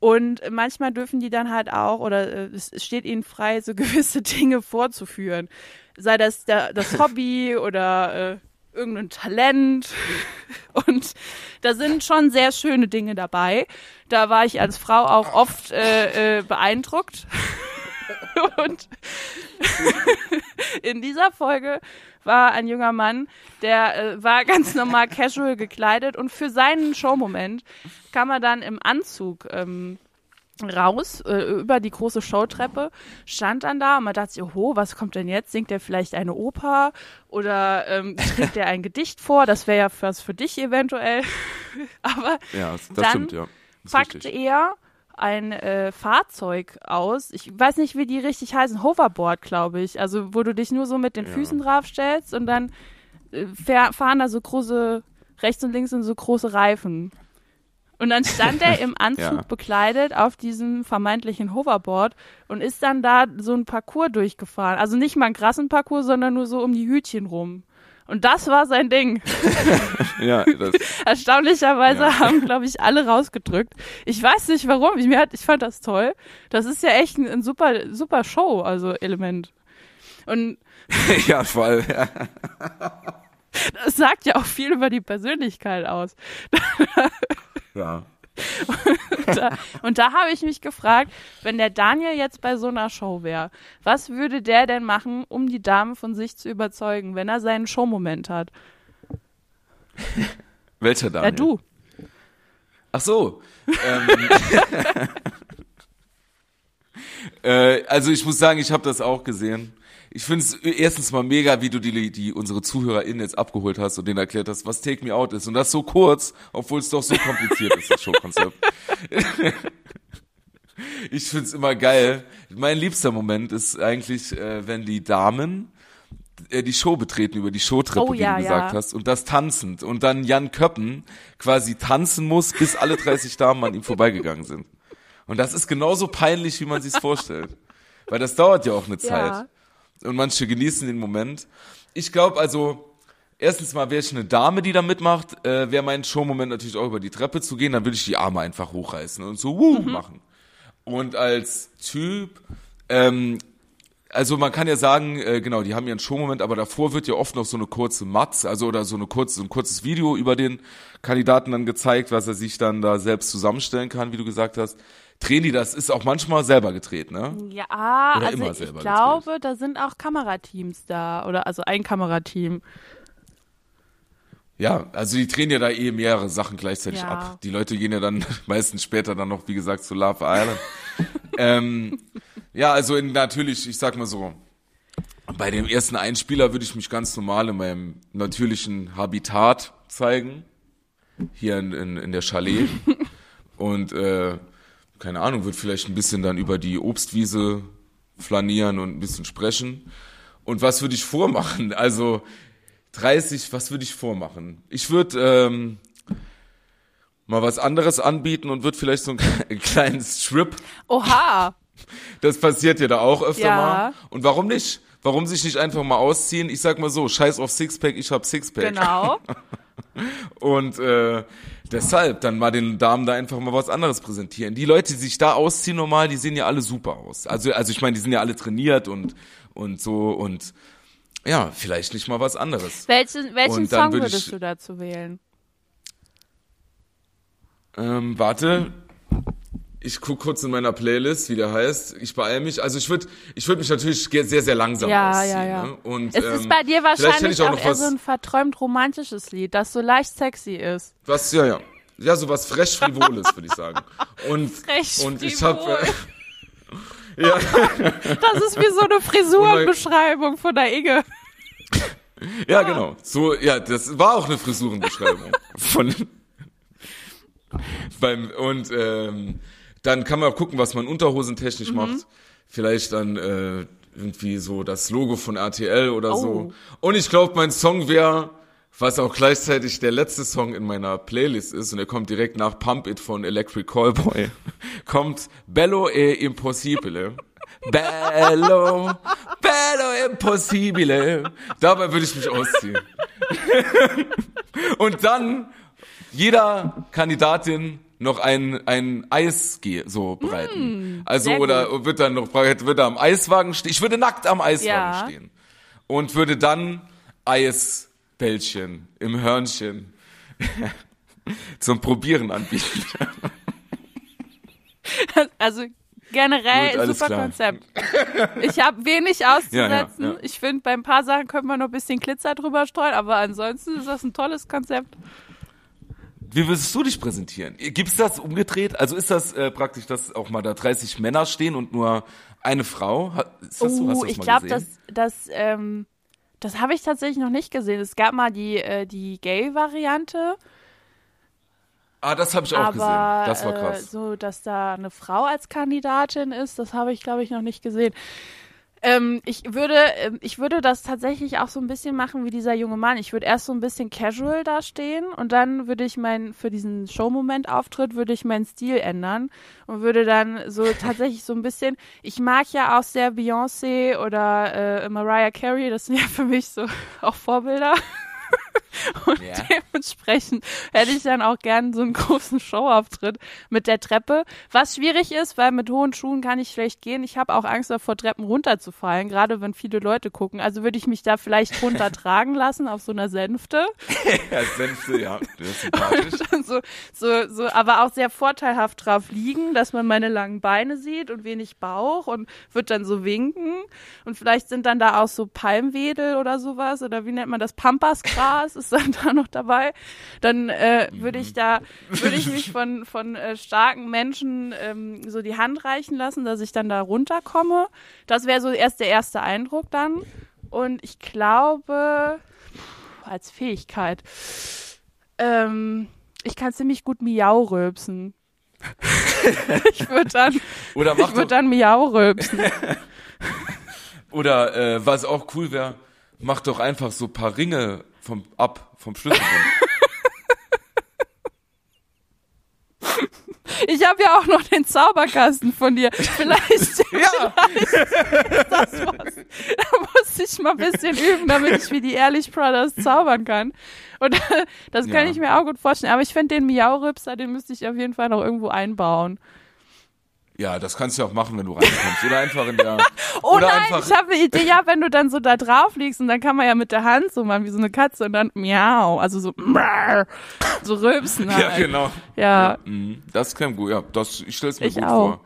Und manchmal dürfen die dann halt auch, oder äh, es steht ihnen frei, so gewisse Dinge vorzuführen. Sei das der, das Hobby oder äh, irgendein Talent. Und da sind schon sehr schöne Dinge dabei. Da war ich als Frau auch oft äh, äh, beeindruckt. Und in dieser Folge war ein junger Mann, der äh, war ganz normal casual gekleidet und für seinen Showmoment kam er dann im Anzug ähm, raus äh, über die große Showtreppe, stand dann da und man dachte sich, oho, was kommt denn jetzt? Singt er vielleicht eine Oper oder ähm, trägt er ein Gedicht vor? Das wäre ja was für dich eventuell. Aber Ja, das, das Dann stimmt, ja. Das packte richtig. er ein äh, Fahrzeug aus. Ich weiß nicht, wie die richtig heißen. Hoverboard, glaube ich. Also, wo du dich nur so mit den Ja. Füßen draufstellst und dann äh, fahr, fahren da so große, rechts und links sind so große Reifen. Und dann stand er im Anzug Ja. bekleidet auf diesem vermeintlichen Hoverboard und ist dann da so ein Parcours durchgefahren. Also nicht mal einen krassen Parcours, sondern nur so um die Hütchen rum. Und das war sein Ding. Ja, das, Erstaunlicherweise Ja. haben, glaube ich, alle rausgedrückt. Ich weiß nicht warum. Ich, mir hat, ich fand das toll. Das ist ja echt ein, ein super, super Show, also Element. Und ja, vor allem, ja. das sagt ja auch viel über die Persönlichkeit aus. Ja. Und da, da habe ich mich gefragt, wenn der Daniel jetzt bei so einer Show wäre, was würde der denn machen, um die Dame von sich zu überzeugen, wenn er seinen Showmoment hat? Welcher Daniel? Ja, du. Ach so. Ähm, äh, also ich muss sagen, ich habe das auch gesehen. Ich finde es erstens mal mega, wie du die, die unsere ZuhörerInnen jetzt abgeholt hast und denen erklärt hast, was Take Me Out ist. Und das so kurz, obwohl es doch so kompliziert ist, das Showkonzept. ich finde es immer geil. Mein liebster Moment ist eigentlich, äh, wenn die Damen äh, die Show betreten über die Showtreppe, Oh, wie ja, du gesagt ja. hast, und das tanzend. Und dann Jan Köppen quasi tanzen muss, bis alle 30 Damen an ihm vorbeigegangen sind. Und das ist genauso peinlich, wie man sich's vorstellt. Weil das dauert ja auch eine Zeit. Und manche genießen den Moment. Ich glaube also, erstens mal wäre ich eine Dame, die da mitmacht, äh, wäre mein Showmoment natürlich auch über die Treppe zu gehen, dann würde ich die Arme einfach hochreißen und so wuh machen. Und als Typ, ähm, also man kann ja sagen, äh, genau, die haben ja einen Showmoment, aber davor wird ja oft noch so eine kurze Matz, also oder so eine kurze, so ein kurzes Video über den Kandidaten dann gezeigt, was er sich dann da selbst zusammenstellen kann, wie du gesagt hast. Drehen die das, ist auch manchmal selber gedreht, ne? Ja, Oder also ich glaube, da sind auch Kamerateams da oder also ein Kamerateam. Ja, also die drehen ja da eh mehrere Sachen gleichzeitig Ja. ab. Die Leute gehen ja dann meistens später dann noch, wie gesagt, zu Love Island. ähm, ja, also in, natürlich, ich sag mal so, bei dem ersten Einspieler würde ich mich ganz normal in meinem natürlichen Habitat zeigen. Hier in, in, in der Chalet. Und äh, keine Ahnung, würde vielleicht ein bisschen dann über die Obstwiese flanieren und ein bisschen sprechen. Und was würde ich vormachen? Also 30, was würde ich vormachen? Ich würde ähm, mal was anderes anbieten und würde vielleicht so einen kleinen Strip. Oha! Das passiert ja da auch öfter Ja. mal. Und warum nicht? Warum sich nicht einfach mal ausziehen? Ich sag mal so, scheiß auf Sixpack, ich hab Sixpack. Genau. Und äh, deshalb dann mal den Damen da einfach mal was anderes präsentieren. Die Leute, die sich da ausziehen normal, die sehen ja alle super aus. Also, also ich meine, die sind ja alle trainiert und, und so und ja, vielleicht nicht mal was anderes. Welchen, welchen Song würde würdest ich- du dazu wählen? Ähm, warte. Ich guck kurz in meiner Playlist, wie der heißt. Ich beeil mich. Also ich würde ich würd mich natürlich sehr, sehr langsam Ja, ausziehen. ja, ja. Ne? Und, Es ähm, ist bei dir wahrscheinlich ich auch auch, eher was, so ein verträumt romantisches Lied, das so leicht sexy ist. was, ja, ja. Ja, so was fresh frivoles, würde ich sagen. Und, Frech und ich habe äh, ja, Das ist wie so eine Frisurenbeschreibung von der Inge. ja, genau. So, ja, das war auch eine Frisurenbeschreibung von beim und ähm, dann kann man gucken, was man unterhosentechnisch Mhm. macht. Vielleicht dann äh, irgendwie so das Logo von RTL oder Oh. so. Und ich glaube, mein Song wäre, was auch gleichzeitig der letzte Song in meiner Playlist ist, und er kommt direkt nach Pump It von Electric Callboy, kommt Bello e Impossibile. Bello, Bello Impossibile. Dabei würde ich mich ausziehen. Und dann jeder Kandidatin noch ein, ein Eis so bereiten. also Mm, sehr oder wird dann noch wird da am Eiswagen stehen. Ich würde nackt am Eiswagen Ja. stehen und würde dann Eisbällchen im Hörnchen zum Probieren anbieten. Also generell Gut, super klar. Konzept. Ich habe wenig auszusetzen. Ja, ja. Ich finde, bei ein paar Sachen könnte man noch ein bisschen Glitzer drüber streuen, aber ansonsten ist das ein tolles Konzept. Wie würdest du dich präsentieren? Gibt's das umgedreht? Also ist das äh, praktisch, dass auch mal da 30 Männer stehen und nur eine Frau? Ist das so? Hast du Oh, das ich glaube, das, das, ähm, das habe ich tatsächlich noch nicht gesehen. Es gab mal die, äh, die Gay-Variante, Ah, das habe ich auch aber gesehen. Das war Äh, krass. so, dass da eine Frau als Kandidatin ist, das habe ich, glaube ich, noch nicht gesehen. Ähm, ich würde, ähm, ich würde das tatsächlich auch so ein bisschen machen wie dieser junge Mann. Ich würde erst so ein bisschen casual da stehen und dann würde ich mein, für diesen Showmoment-Auftritt würde ich meinen Stil ändern und würde dann so tatsächlich so ein bisschen, ich mag ja auch sehr Beyoncé oder äh, Mariah Carey, das sind ja für mich so auch Vorbilder. Und Ja. dementsprechend hätte ich dann auch gern so einen großen Showauftritt mit der Treppe. Was schwierig ist, weil mit hohen Schuhen kann ich schlecht gehen. Ich habe auch Angst davor, Treppen runterzufallen, gerade wenn viele Leute gucken. Also würde ich mich da vielleicht runtertragen lassen auf so einer Sänfte. Ja, Sense, ja, das ist sympathisch. So, so, so, aber auch sehr vorteilhaft drauf liegen, dass man meine langen Beine sieht und wenig Bauch und wird dann so winken. Und vielleicht sind dann da auch so Palmwedel oder sowas oder wie nennt man das? Pampasgras Gras ist dann da noch dabei, dann äh, würde ich da, würde ich mich von, von äh, starken Menschen ähm, so die Hand reichen lassen, dass ich dann da runterkomme. Das wäre so erst der erste Eindruck dann. Und ich glaube, als Fähigkeit, ähm, ich kann ziemlich gut Miau rülpsen. ich würde dann, Oder ich doch, dann Miau rülpsen. oder äh, was auch cool wäre, mach doch einfach so paar Ringe vom ab vom Schlüsselbund. Ich habe ja auch noch den Zauberkasten von dir. Vielleicht, ja, das was. Da muss ich mal ein bisschen üben, damit ich wie die Ehrlich Brothers zaubern kann. Und das kann Ja. ich mir auch gut vorstellen. Aber ich finde den Miau-Ripser, den müsste ich auf jeden Fall noch irgendwo einbauen. Ja, das kannst du auch machen, wenn du reinkommst. Oder einfach in der. Oh oder nein, einfach, ich habe eine Idee, ja, wenn du dann so da drauf liegst und dann kann man ja mit der Hand so machen, wie so eine Katze und dann miau, also so so rülpsen halt. Ja, genau. Ja, Mhm, Das klingt gut, ja. Das, ich stell's mir Ich gut auch. vor.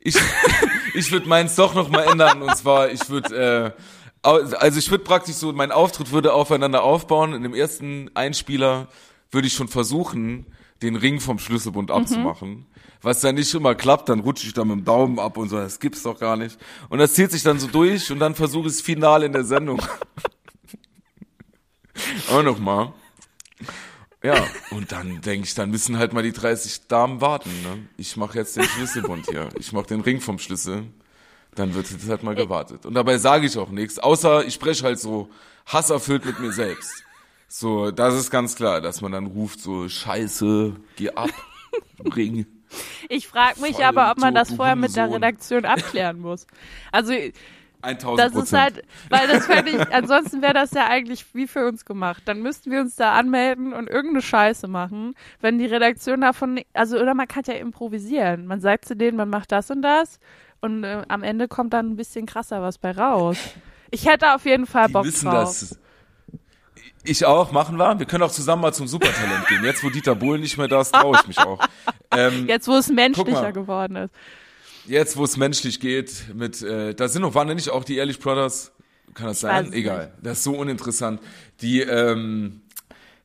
Ich, ich würde meins doch noch mal ändern und zwar, ich würde, äh, also ich würde praktisch so, mein Auftritt würde aufeinander aufbauen. In dem ersten Einspieler würde ich schon versuchen, den Ring vom Schlüsselbund abzumachen. Was dann nicht immer klappt, dann rutsche ich da mit dem Daumen ab und so, das gibt's doch gar nicht. Und das zieht sich dann so durch und dann versuche ich es final in der Sendung. Auch noch mal. Ja, und dann denke ich, dann müssen halt mal die 30 Damen warten. Ne? Ich mache jetzt den Schlüsselbund hier. Ich mache den Ring vom Schlüssel. Dann wird jetzt halt mal gewartet. Und dabei sage ich auch nichts, außer ich spreche halt so hasserfüllt mit mir selbst. So, das ist ganz klar, dass man dann ruft so, Scheiße, geh ab, Ring. Ich frage mich Voll aber, ob man das vorher mit der. Redaktion abklären muss. Also 1000 das ist halt, weil das fände ich, ansonsten wäre das ja eigentlich wie für uns gemacht. Dann müssten wir uns da anmelden und irgendeine Scheiße machen, wenn die Redaktion davon, also oder man kann ja improvisieren. Man sagt zu denen, man macht das und das und äh, am Ende kommt dann ein bisschen krasser was bei raus. Ich hätte auf jeden Fall die Bock wissen drauf. das. Ich auch, machen wir. Wir können auch zusammen mal zum Supertalent gehen. Jetzt, wo Dieter Bohlen nicht mehr da ist, traue ich mich auch. Ähm, Jetzt, wo es menschlicher geworden ist. Jetzt, wo es menschlich geht, mit, äh, da sind noch, waren da nicht auch die Ehrlich Brothers? Kann das weiß sein? Egal. Das ist so uninteressant. Die, ähm,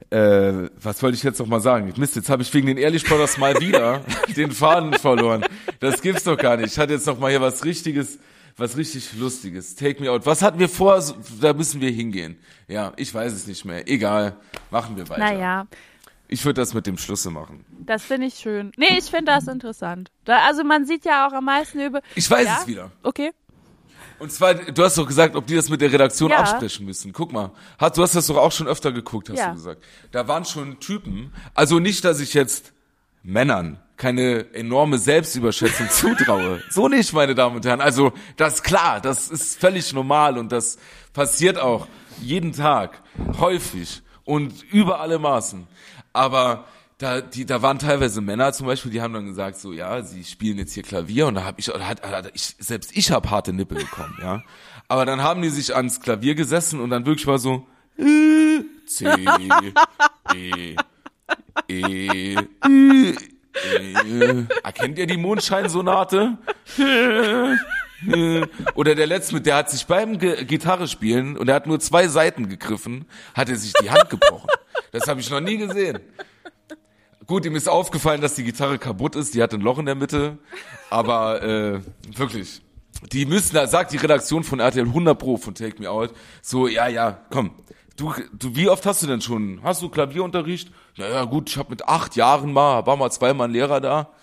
äh, was wollte ich jetzt noch mal sagen? Mist, jetzt habe ich wegen den Ehrlich Brothers mal wieder den Faden verloren. Das gibt's doch gar nicht. Ich hatte jetzt noch mal hier was richtiges, was richtig lustiges. Take me out. Was hatten wir vor? Da müssen wir hingehen. Ja, ich weiß es nicht mehr. Egal. Machen wir weiter. Naja, Ich würde das mit dem Schlüssel machen. das finde ich schön. Nee, ich finde das interessant. Da, also man sieht ja auch am meisten über. Ich weiß ja? es wieder. Okay. Und zwar, du hast doch gesagt, ob die das mit der Redaktion Ja. absprechen müssen. Guck mal, hat, du hast das doch auch schon öfter geguckt, hast Ja. du gesagt. Da waren schon Typen. Also nicht, dass ich jetzt Männern keine enorme Selbstüberschätzung zutraue. So nicht, meine Damen und Herren. Also das ist klar, das ist völlig normal und das passiert auch jeden Tag, häufig und über alle Maßen. Aber da, die, da waren teilweise Männer zum Beispiel, die haben dann gesagt so, ja, sie spielen jetzt hier Klavier und da habe ich, oder hat, hat, ich, selbst ich habe harte Nippel bekommen, ja. Aber dann haben die sich ans Klavier gesessen und dann wirklich mal so äh, C E E Ü, äh, erkennt ihr die Mondscheinsonate? Oder der letzte, der hat sich beim Gitarre spielen und er hat nur zwei Seiten gegriffen, hat er sich die Hand gebrochen. Das habe ich noch nie gesehen. Gut, ihm ist aufgefallen, dass die Gitarre kaputt ist, die hat ein Loch in der Mitte, aber äh, wirklich. Die müssen, da sagt die Redaktion von RTL 100 Pro von Take Me Out, so, ja, ja, komm, du, du, wie oft hast du denn schon, hast du Klavierunterricht? Ja, ja, gut, ich habe mit acht Jahren mal, war mal zweimal ein Lehrer da.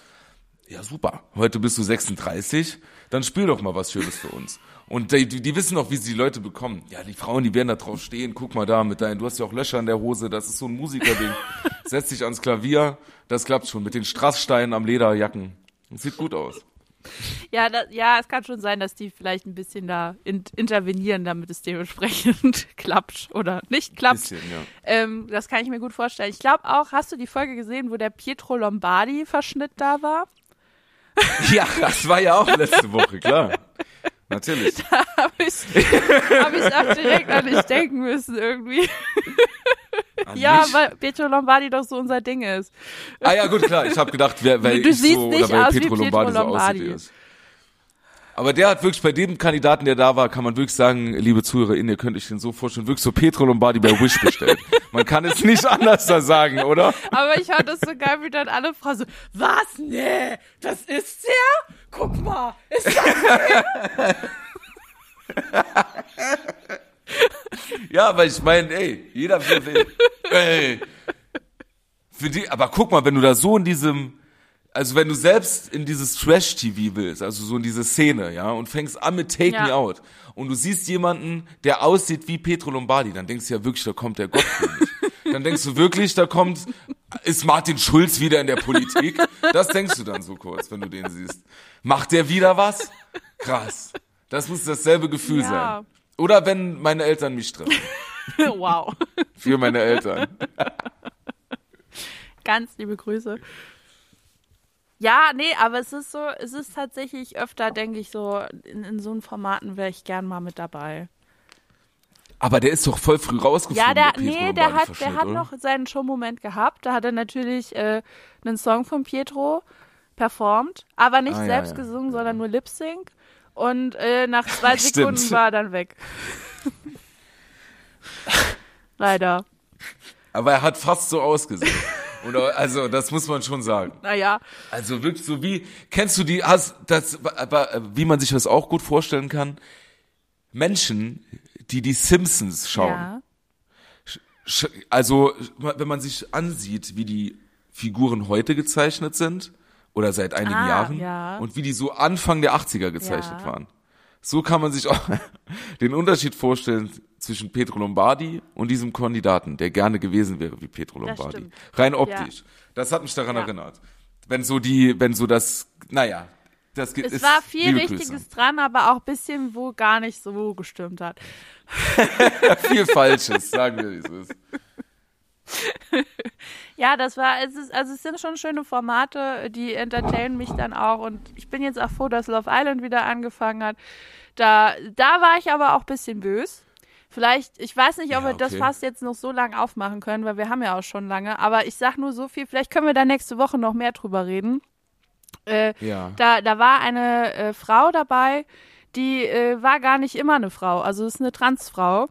Ja, super. Heute bist du 36, dann spiel doch mal was Schönes für uns. Und die, die, die wissen auch, wie sie die Leute bekommen. Ja, die Frauen, die werden da drauf stehen. Guck mal da mit deinen, du hast ja auch Löcher in der Hose, das ist so ein Musikerding. Setz dich ans Klavier, das klappt schon. Mit den Strasssteinen am Lederjacken. Das sieht gut aus. Ja, da, ja, es kann schon sein, dass die vielleicht ein bisschen da in, intervenieren, damit es dementsprechend klappt oder nicht klappt. Bisschen, ja. Ähm, das kann ich mir gut vorstellen. Ich glaube auch, hast du die Folge gesehen, wo der Pietro Lombardi-Verschnitt da war? Ja, das war ja auch letzte Woche, klar. Natürlich. Habe ich, hab ich auch direkt an dich denken müssen irgendwie. An Ja, mich? weil Pietro Lombardi doch so unser Ding ist. Ah ja, gut, klar. Ich habe gedacht, wer, weil Du ich siehst so, nicht oder weil aus wie Pietro Pietro Lombardi so Lombardi. aussieht. Ist. Aber der hat wirklich bei dem Kandidaten, der da war, kann man wirklich sagen, liebe ZuhörerInnen, ihr könnt euch den so vorstellen, wirklich so Petro Lombardi bei Wish bestellt. man kann es nicht anders da sagen, oder? Aber ich fand das so geil, wie dann alle Frauen so, was? Nee, das ist der? Guck mal, ist das der? Ja, weil ich meine, ey, jeder will, ey, für die, aber guck mal, wenn du da so in diesem, also wenn du selbst in dieses Trash-TV willst, also so in diese Szene, ja, und fängst an mit Take Ja. Me Out und du siehst jemanden, der aussieht wie Petro Lombardi, dann denkst du ja wirklich, da kommt der Gottkönig. dann denkst du wirklich, da kommt, ist Martin Schulz wieder in der Politik? Das denkst du dann so kurz, wenn du den siehst. Macht der wieder was? Krass. Das muss dasselbe Gefühl Ja. sein. Oder wenn meine Eltern mich treffen. wow. Für meine Eltern. Ganz liebe Grüße. Ja, nee, aber es ist so, es ist tatsächlich öfter, denke ich, so, in, in so Formaten wäre ich gern mal mit dabei. Aber der ist doch voll früh rausgeflogen. Ja, der, Petro nee, der hat, der hat oder? noch seinen Showmoment gehabt. Da hat er natürlich äh, einen Song von Pietro performt, aber nicht Ah, ja, selbst ja. gesungen, sondern nur Lip Sync. Und äh, nach zwei Stimmt. Sekunden war er dann weg. Leider. Aber er hat fast so ausgesehen. Oder, also, das muss man schon sagen. Naja, Also wirklich so wie, kennst du die, hast, das, aber, äh, wie man sich das auch gut vorstellen kann, Menschen, die die Simpsons schauen, ja. also, wenn man sich ansieht, wie die Figuren heute gezeichnet sind, oder seit einigen Ah, Jahren, ja. und wie die so Anfang der 80er gezeichnet Ja. waren. So kann man sich auch den Unterschied vorstellen zwischen Petro Lombardi und diesem Kandidaten, der gerne gewesen wäre wie Petro Lombardi. Rein optisch. Das hat mich daran Ja. erinnert. Wenn so die, wenn so das, naja, das gibt Es ist, war viel Richtiges dran, aber auch ein bisschen, wo gar nicht so gestimmt hat. viel Falsches, sagen wir, wie es ist. Ja, das war, es ist, also es sind schon schöne Formate, die entertainen mich dann auch und ich bin jetzt auch froh, dass Love Island wieder angefangen hat. Da, da war ich aber auch ein bisschen bös. Vielleicht, ich weiß nicht, ob Ja, wir das okay. Fass jetzt noch so lange aufmachen können, weil wir haben ja auch schon lange, aber ich sag nur so viel, vielleicht können wir da nächste Woche noch mehr drüber reden. Äh, Ja. da, da war eine äh, Frau dabei, die äh, war gar nicht immer eine Frau, also ist eine Transfrau.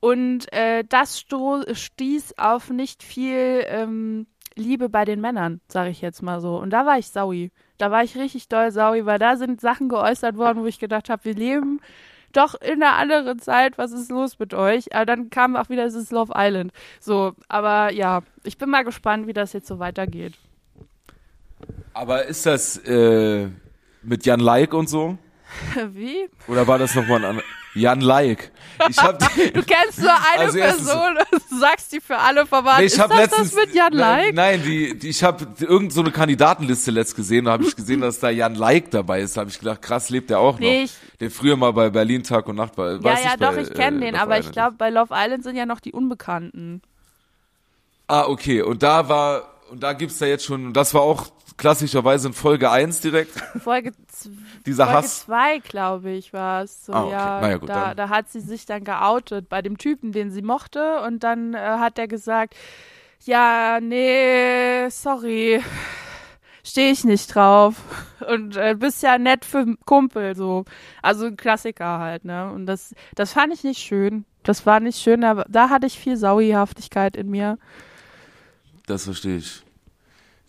Und äh, das stieß auf nicht viel ähm, Liebe bei den Männern, sage ich jetzt mal so. Und da war ich saui. Da war ich richtig doll saui, weil da sind Sachen geäußert worden, wo ich gedacht habe, wir leben doch in einer anderen Zeit, was ist los mit euch? Aber dann kam auch wieder dieses Love Island. So, aber ja, ich bin mal gespannt, wie das jetzt so weitergeht. Aber ist das äh, mit Jan Like und so? Wie? Oder war das nochmal ein anderer? Jan Like. Ich hab, Du kennst nur eine Also Person und sagst die für alle Formate. Nee, ich ist das letztens, das mit Jan Like? Nein, die, die, ich habe irgend so eine Kandidatenliste letzt gesehen, da habe ich gesehen, dass da Jan Like dabei ist. Da habe ich gedacht, krass, lebt der auch Nee, noch. ich- Der früher mal bei Berlin Tag und Nacht war. Ja, ja, doch, bei, ich kenne äh, den, Love aber ich Island glaube, bei Love Island sind ja noch die Unbekannten. Ah, okay. Und da war, und da gibt's da jetzt schon, das war auch klassischerweise in Folge 1 direkt, Folge, z- dieser Folge Hass. zwei, glaube ich, war es. So, Ah, okay. ja, Na ja, gut, da, da hat sie sich dann geoutet bei dem Typen, den sie mochte. Und dann äh, hat er gesagt, ja, nee, sorry, stehe ich nicht drauf. Und äh, bist ja nett für Kumpel, so. Also ein Klassiker halt, ne? Und das, das fand ich nicht schön. Das war nicht schön, aber da hatte ich viel Sauihaftigkeit in mir. Das verstehe ich.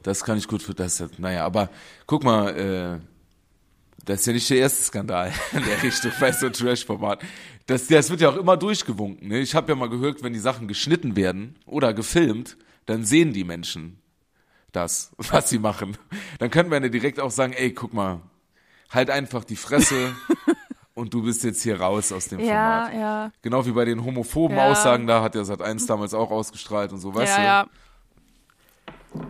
Das kann ich gut für das. Naja, aber guck mal, äh, das ist ja nicht der erste Skandal in der Richtung bei so Trash-Format. Das, das wird ja auch immer durchgewunken. Ne? Ich habe ja mal gehört, wenn die Sachen geschnitten werden oder gefilmt, dann sehen die Menschen das, was sie machen. Dann könnte man ja direkt auch sagen, ey, guck mal, halt einfach die Fresse und du bist jetzt hier raus aus dem Ja, Format. ja. Genau wie bei den homophoben Ja. Aussagen, da hat ja Sat1 damals auch ausgestrahlt und so, weißt ja, du? ja.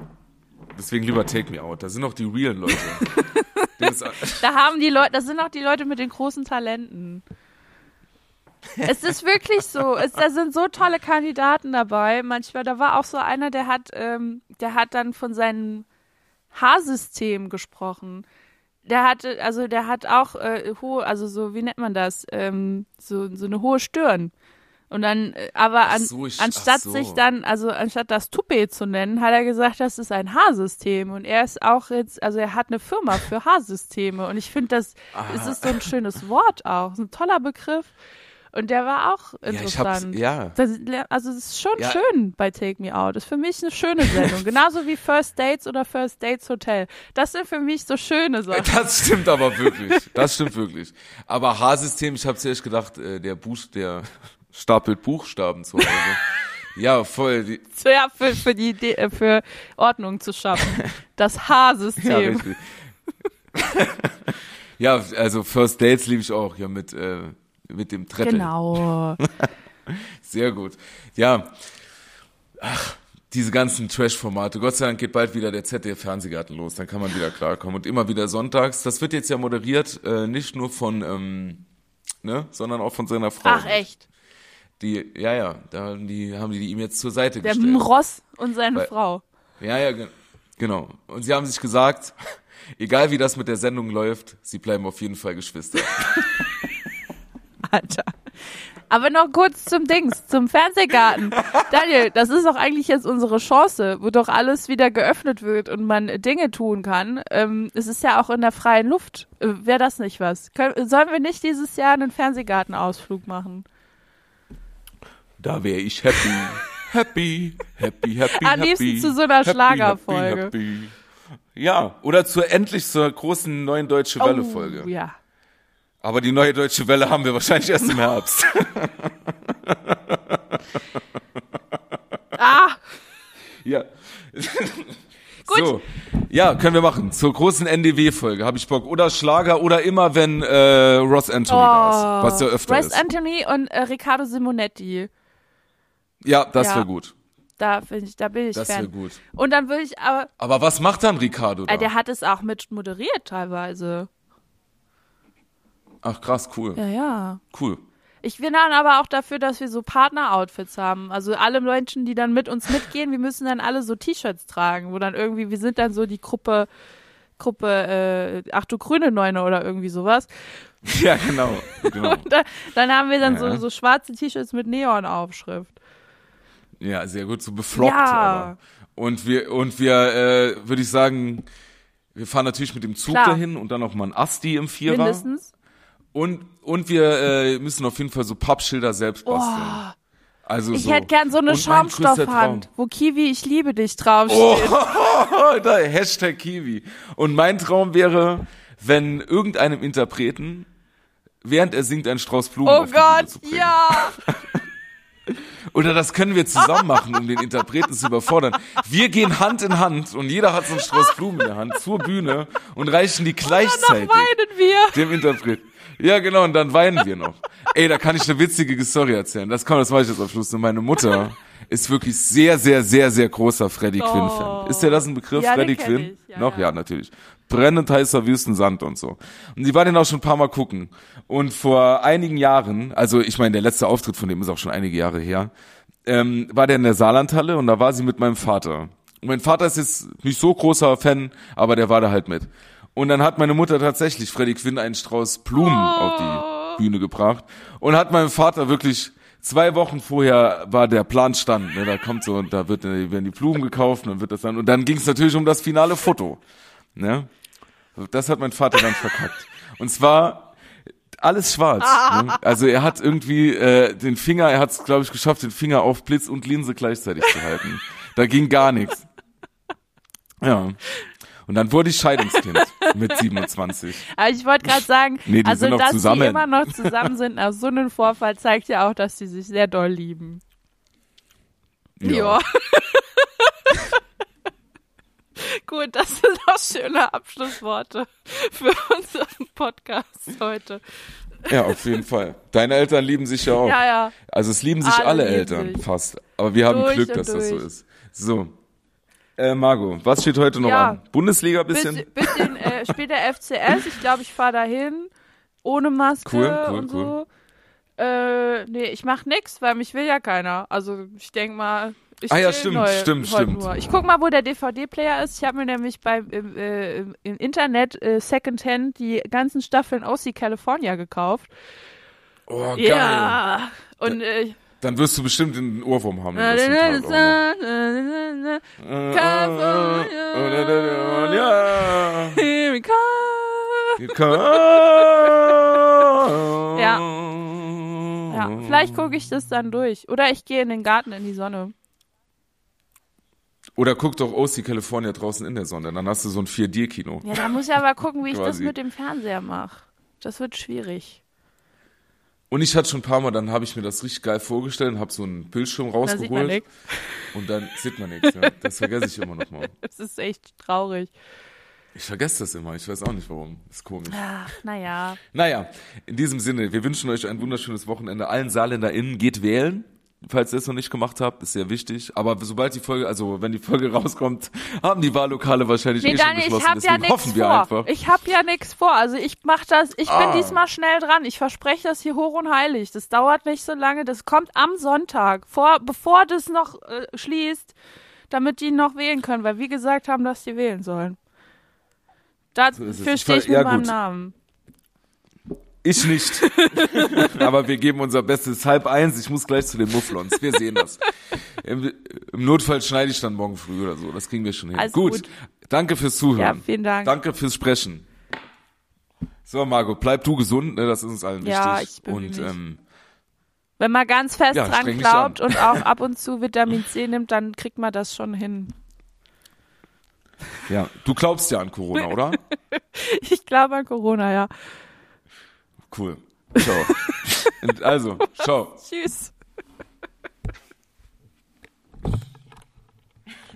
Deswegen lieber Take Me Out. Da sind noch die realen Leute. Ist, Da haben die Leute, das sind auch die Leute mit den großen Talenten. Es ist wirklich so. Es, da sind so tolle Kandidaten dabei. Manchmal, da war auch so einer, der hat, ähm, der hat dann von seinem Haarsystem gesprochen. Der hatte, also der hat auch äh, hohe, also so, wie nennt man das? Ähm, so, so eine hohe Stirn. Und dann, äh, aber an, so, ich- anstatt so. sich dann, also anstatt das Toupet zu nennen, hat er gesagt, das ist ein Haarsystem. Und er ist auch jetzt, also er hat eine Firma für Haarsysteme. Und ich finde, das es ist so ein schönes Wort auch. Ist ein toller Begriff. Und der war auch Ja, ich hab's, interessant. ja. Das, also es ist schon Ja. schön bei Take Me Out. Ist für mich eine schöne Sendung. Genauso wie First Dates oder First Dates Hotel. Das sind für mich so schöne Sachen. Das stimmt aber wirklich. Das stimmt wirklich. Aber H-System, ich habe zuerst gedacht, äh, der Buch, der stapelt Buchstaben zu Hause. ja, voll. Die, So, ja, für, für die Idee, äh, für Ordnung zu schaffen. Das ja, Haarsystem. richtig. ja, also First Dates liebe ich auch, ja, mit, äh, mit dem Treppel. genau. Sehr gut. Ja. Ach, diese ganzen Trash-Formate. Gott sei Dank geht bald wieder der ZDF-Fernsehgarten los. Dann kann man wieder klarkommen. Und immer wieder sonntags. Das wird jetzt ja moderiert, äh, nicht nur von, ähm, ne, sondern auch von seiner Frau. Ach, echt. Die, ja, ja, da haben die, haben die ihm jetzt zur Seite Der gestellt. Ross und seine Weil- Frau. Ja, ja, ge genau. Und sie haben sich gesagt, egal wie das mit der Sendung läuft, sie bleiben auf jeden Fall Geschwister. Alter. Aber noch kurz zum Dings, zum Fernsehgarten. Daniel, das ist doch eigentlich jetzt unsere Chance, wo doch alles wieder geöffnet wird und man Dinge tun kann. Ähm, es ist ja auch in der freien Luft. Äh, Wäre das nicht was? Können, sollen wir nicht dieses Jahr einen Fernsehgartenausflug machen? Da wäre ich happy. Happy, happy, happy, Am happy. liebsten zu so einer happy, Schlagerfolge. Happy, happy. Ja, oder zur endlich zur großen neuen Deutsche Welle Folge. Oh, ja. Aber die neue Deutsche Welle haben wir wahrscheinlich erst im Herbst. Ah, ja. Gut. So. Ja, können wir machen. Zur großen NDW-Folge habe ich Bock. Oder Schlager oder immer, wenn äh, Ross Anthony da ist. Was ja öfter Ross ist. Oh. Anthony und äh, Riccardo Simonetti. Ja, das Ja. wäre gut. Da, find ich, da bin ich Das wäre Fan. gut. Und dann würde ich aber, Aber was macht dann Ricardo da? äh, der hat es auch mit moderiert teilweise. Ach krass, cool. Ja, ja. Cool. Ich bin dann aber auch dafür, dass wir so Partner-Outfits haben. Also alle Menschen, die dann mit uns mitgehen, wir müssen dann alle so T-Shirts tragen, wo dann irgendwie, wir sind dann so die Gruppe, Gruppe, äh, ach du grüne Neune oder irgendwie sowas. Ja, genau. genau. Und dann, dann haben wir dann Ja. so, so schwarze T-Shirts mit Neonaufschrift. Ja, sehr gut, so befloppt. Ja. Aber. Und wir, und wir, äh, würde ich sagen, wir fahren natürlich mit dem Zug Klar. dahin und dann noch mal ein Asti im Vierer. Mindestens. Und, und wir äh, müssen auf jeden Fall so Pappschilder selbst basteln. Also Ich so. hätte gern so eine Schaumstoffhand, wo Kiwi, ich liebe dich draufsteht. Oh, da, Hashtag Kiwi. Und mein Traum wäre, wenn irgendeinem Interpreten, während er singt, ein Strauß Blumen Oh Gott, ja. Oder das können wir zusammen machen, um den Interpreten zu überfordern. Wir gehen Hand in Hand und jeder hat so einen Strauß Blumen in der Hand zur Bühne und reichen die gleichzeitig weinen wir. dem Interpreten. Ja, genau, und dann weinen wir noch. Ey, da kann ich eine witzige Story erzählen. Das kann, das mache ich jetzt am Schluss. Und meine Mutter ist wirklich sehr, sehr, sehr, sehr großer Freddie Oh. Quinn-Fan. Ist dir das ein Begriff, Ja, kenn Quinn? Ja, noch? ja. Ja. natürlich. Brennend heißer Wüstensand und so. Und sie war den auch schon ein paar Mal gucken. Und vor einigen Jahren, also ich meine, der letzte Auftritt von dem ist auch schon einige Jahre her, ähm, war der in der Saarlandhalle und da war sie mit meinem Vater. Und mein Vater ist jetzt nicht so großer Fan, aber der war da halt mit. Und dann hat meine Mutter tatsächlich Freddy Quinn einen Strauß Blumen auf die Bühne gebracht und hat meinem Vater wirklich zwei Wochen vorher war der Plan stand. Ne, da kommt so und da wird, äh, werden die Blumen gekauft und dann wird das dann und dann ging es natürlich um das finale Foto. Ne? Das hat mein Vater dann verkackt. Und zwar alles schwarz. Ne? Also er hat irgendwie äh, den Finger, er hat es, glaube ich, geschafft, den Finger auf Blitz und Linse gleichzeitig zu halten. Da ging gar nichts. Ja. Und dann wurde ich Scheidungskind mit 27. Aber ich wollte gerade sagen, Nee, also dass zusammen. die immer noch zusammen sind nach so einem Vorfall zeigt ja auch, dass sie sich sehr doll lieben. Ja. Gut, das sind auch schöne Abschlussworte für unseren Podcast heute. Ja, auf jeden Fall. Deine Eltern lieben sich ja auch. Ja, ja. Also es lieben sich Alle alle, lieben Eltern sich. fast. Aber wir haben Durch Glück, dass das so durch. ist. So. Äh, Margot, was steht heute noch Ja. an? Bundesliga bisschen? Bisschen, bisschen äh, spielt der FCS. Ich glaube, ich fahre dahin. Ohne Maske Cool, cool, und so. Äh, nee, ich mach nix, weil mich will ja keiner. Also ich denk mal, ich Ah ja, stimmt, neu, stimmt, stimmt. Nur. Ich guck mal, wo der DVD-Player ist. Ich habe mir nämlich beim im, äh, im, Internet äh, Secondhand die ganzen Staffeln OC California gekauft. Oh, geil. Ja. Und äh, Dann wirst du bestimmt einen Ohrwurm haben. Here we come. Ja. Ja, vielleicht gucke ich das dann durch. Oder ich gehe in den Garten in die Sonne. Oder guck doch OC California draußen in der Sonne. Dann hast du so ein 4D-Kino. Ja, da muss ich aber gucken, wie ich das mit dem Fernseher mache. Das wird schwierig. Und ich hatte schon ein paar Mal, dann habe ich mir das richtig geil vorgestellt und habe so einen Bildschirm rausgeholt. Und dann sieht man nichts. Ja. Das vergesse ich immer noch mal. Das ist echt traurig. Ich vergesse das immer. Ich weiß auch nicht warum. ist komisch. Ach, naja. Naja, in diesem Sinne, wir wünschen euch ein wunderschönes Wochenende. Allen SaarländerInnen geht wählen. Falls ihr es noch nicht gemacht habt, ist sehr wichtig. Aber sobald die Folge, also wenn die Folge rauskommt, haben die Wahllokale wahrscheinlich Nee, eh schon Dani, ich geschlossen. hab ja Deswegen nichts hoffen wir vor. einfach. Ich hab ja nichts vor. Also ich mach das, ich Ah. bin diesmal schnell dran. Ich verspreche das hier hoch und heilig. Das dauert nicht so lange. Das kommt am Sonntag, vor, bevor das noch äh, schließt, damit die noch wählen können. Weil wie gesagt haben, dass die wählen sollen. So. Dafür Ich stehe ich mit ja, meinem gut. Namen. Ich nicht. Aber wir geben unser Bestes. Halb eins, ich muss gleich zu den Mufflons. Wir sehen das. Im, Im Notfall schneide ich dann morgen früh oder so. Das kriegen wir schon hin. Alles gut. gut. Danke fürs Zuhören. Ja, vielen Dank. Danke fürs Sprechen. So, Margot, bleib du gesund, ne? das ist uns allen Ja, wichtig. ich bemühe Und ähm, Wenn man ganz fest Ja, dran glaubt und auch ab und zu Vitamin C nimmt, dann kriegt man das schon hin. ja, du glaubst ja an Corona, oder? Ich glaube an Corona, ja. Cool. Ciao. Also, ciao. Tschüss.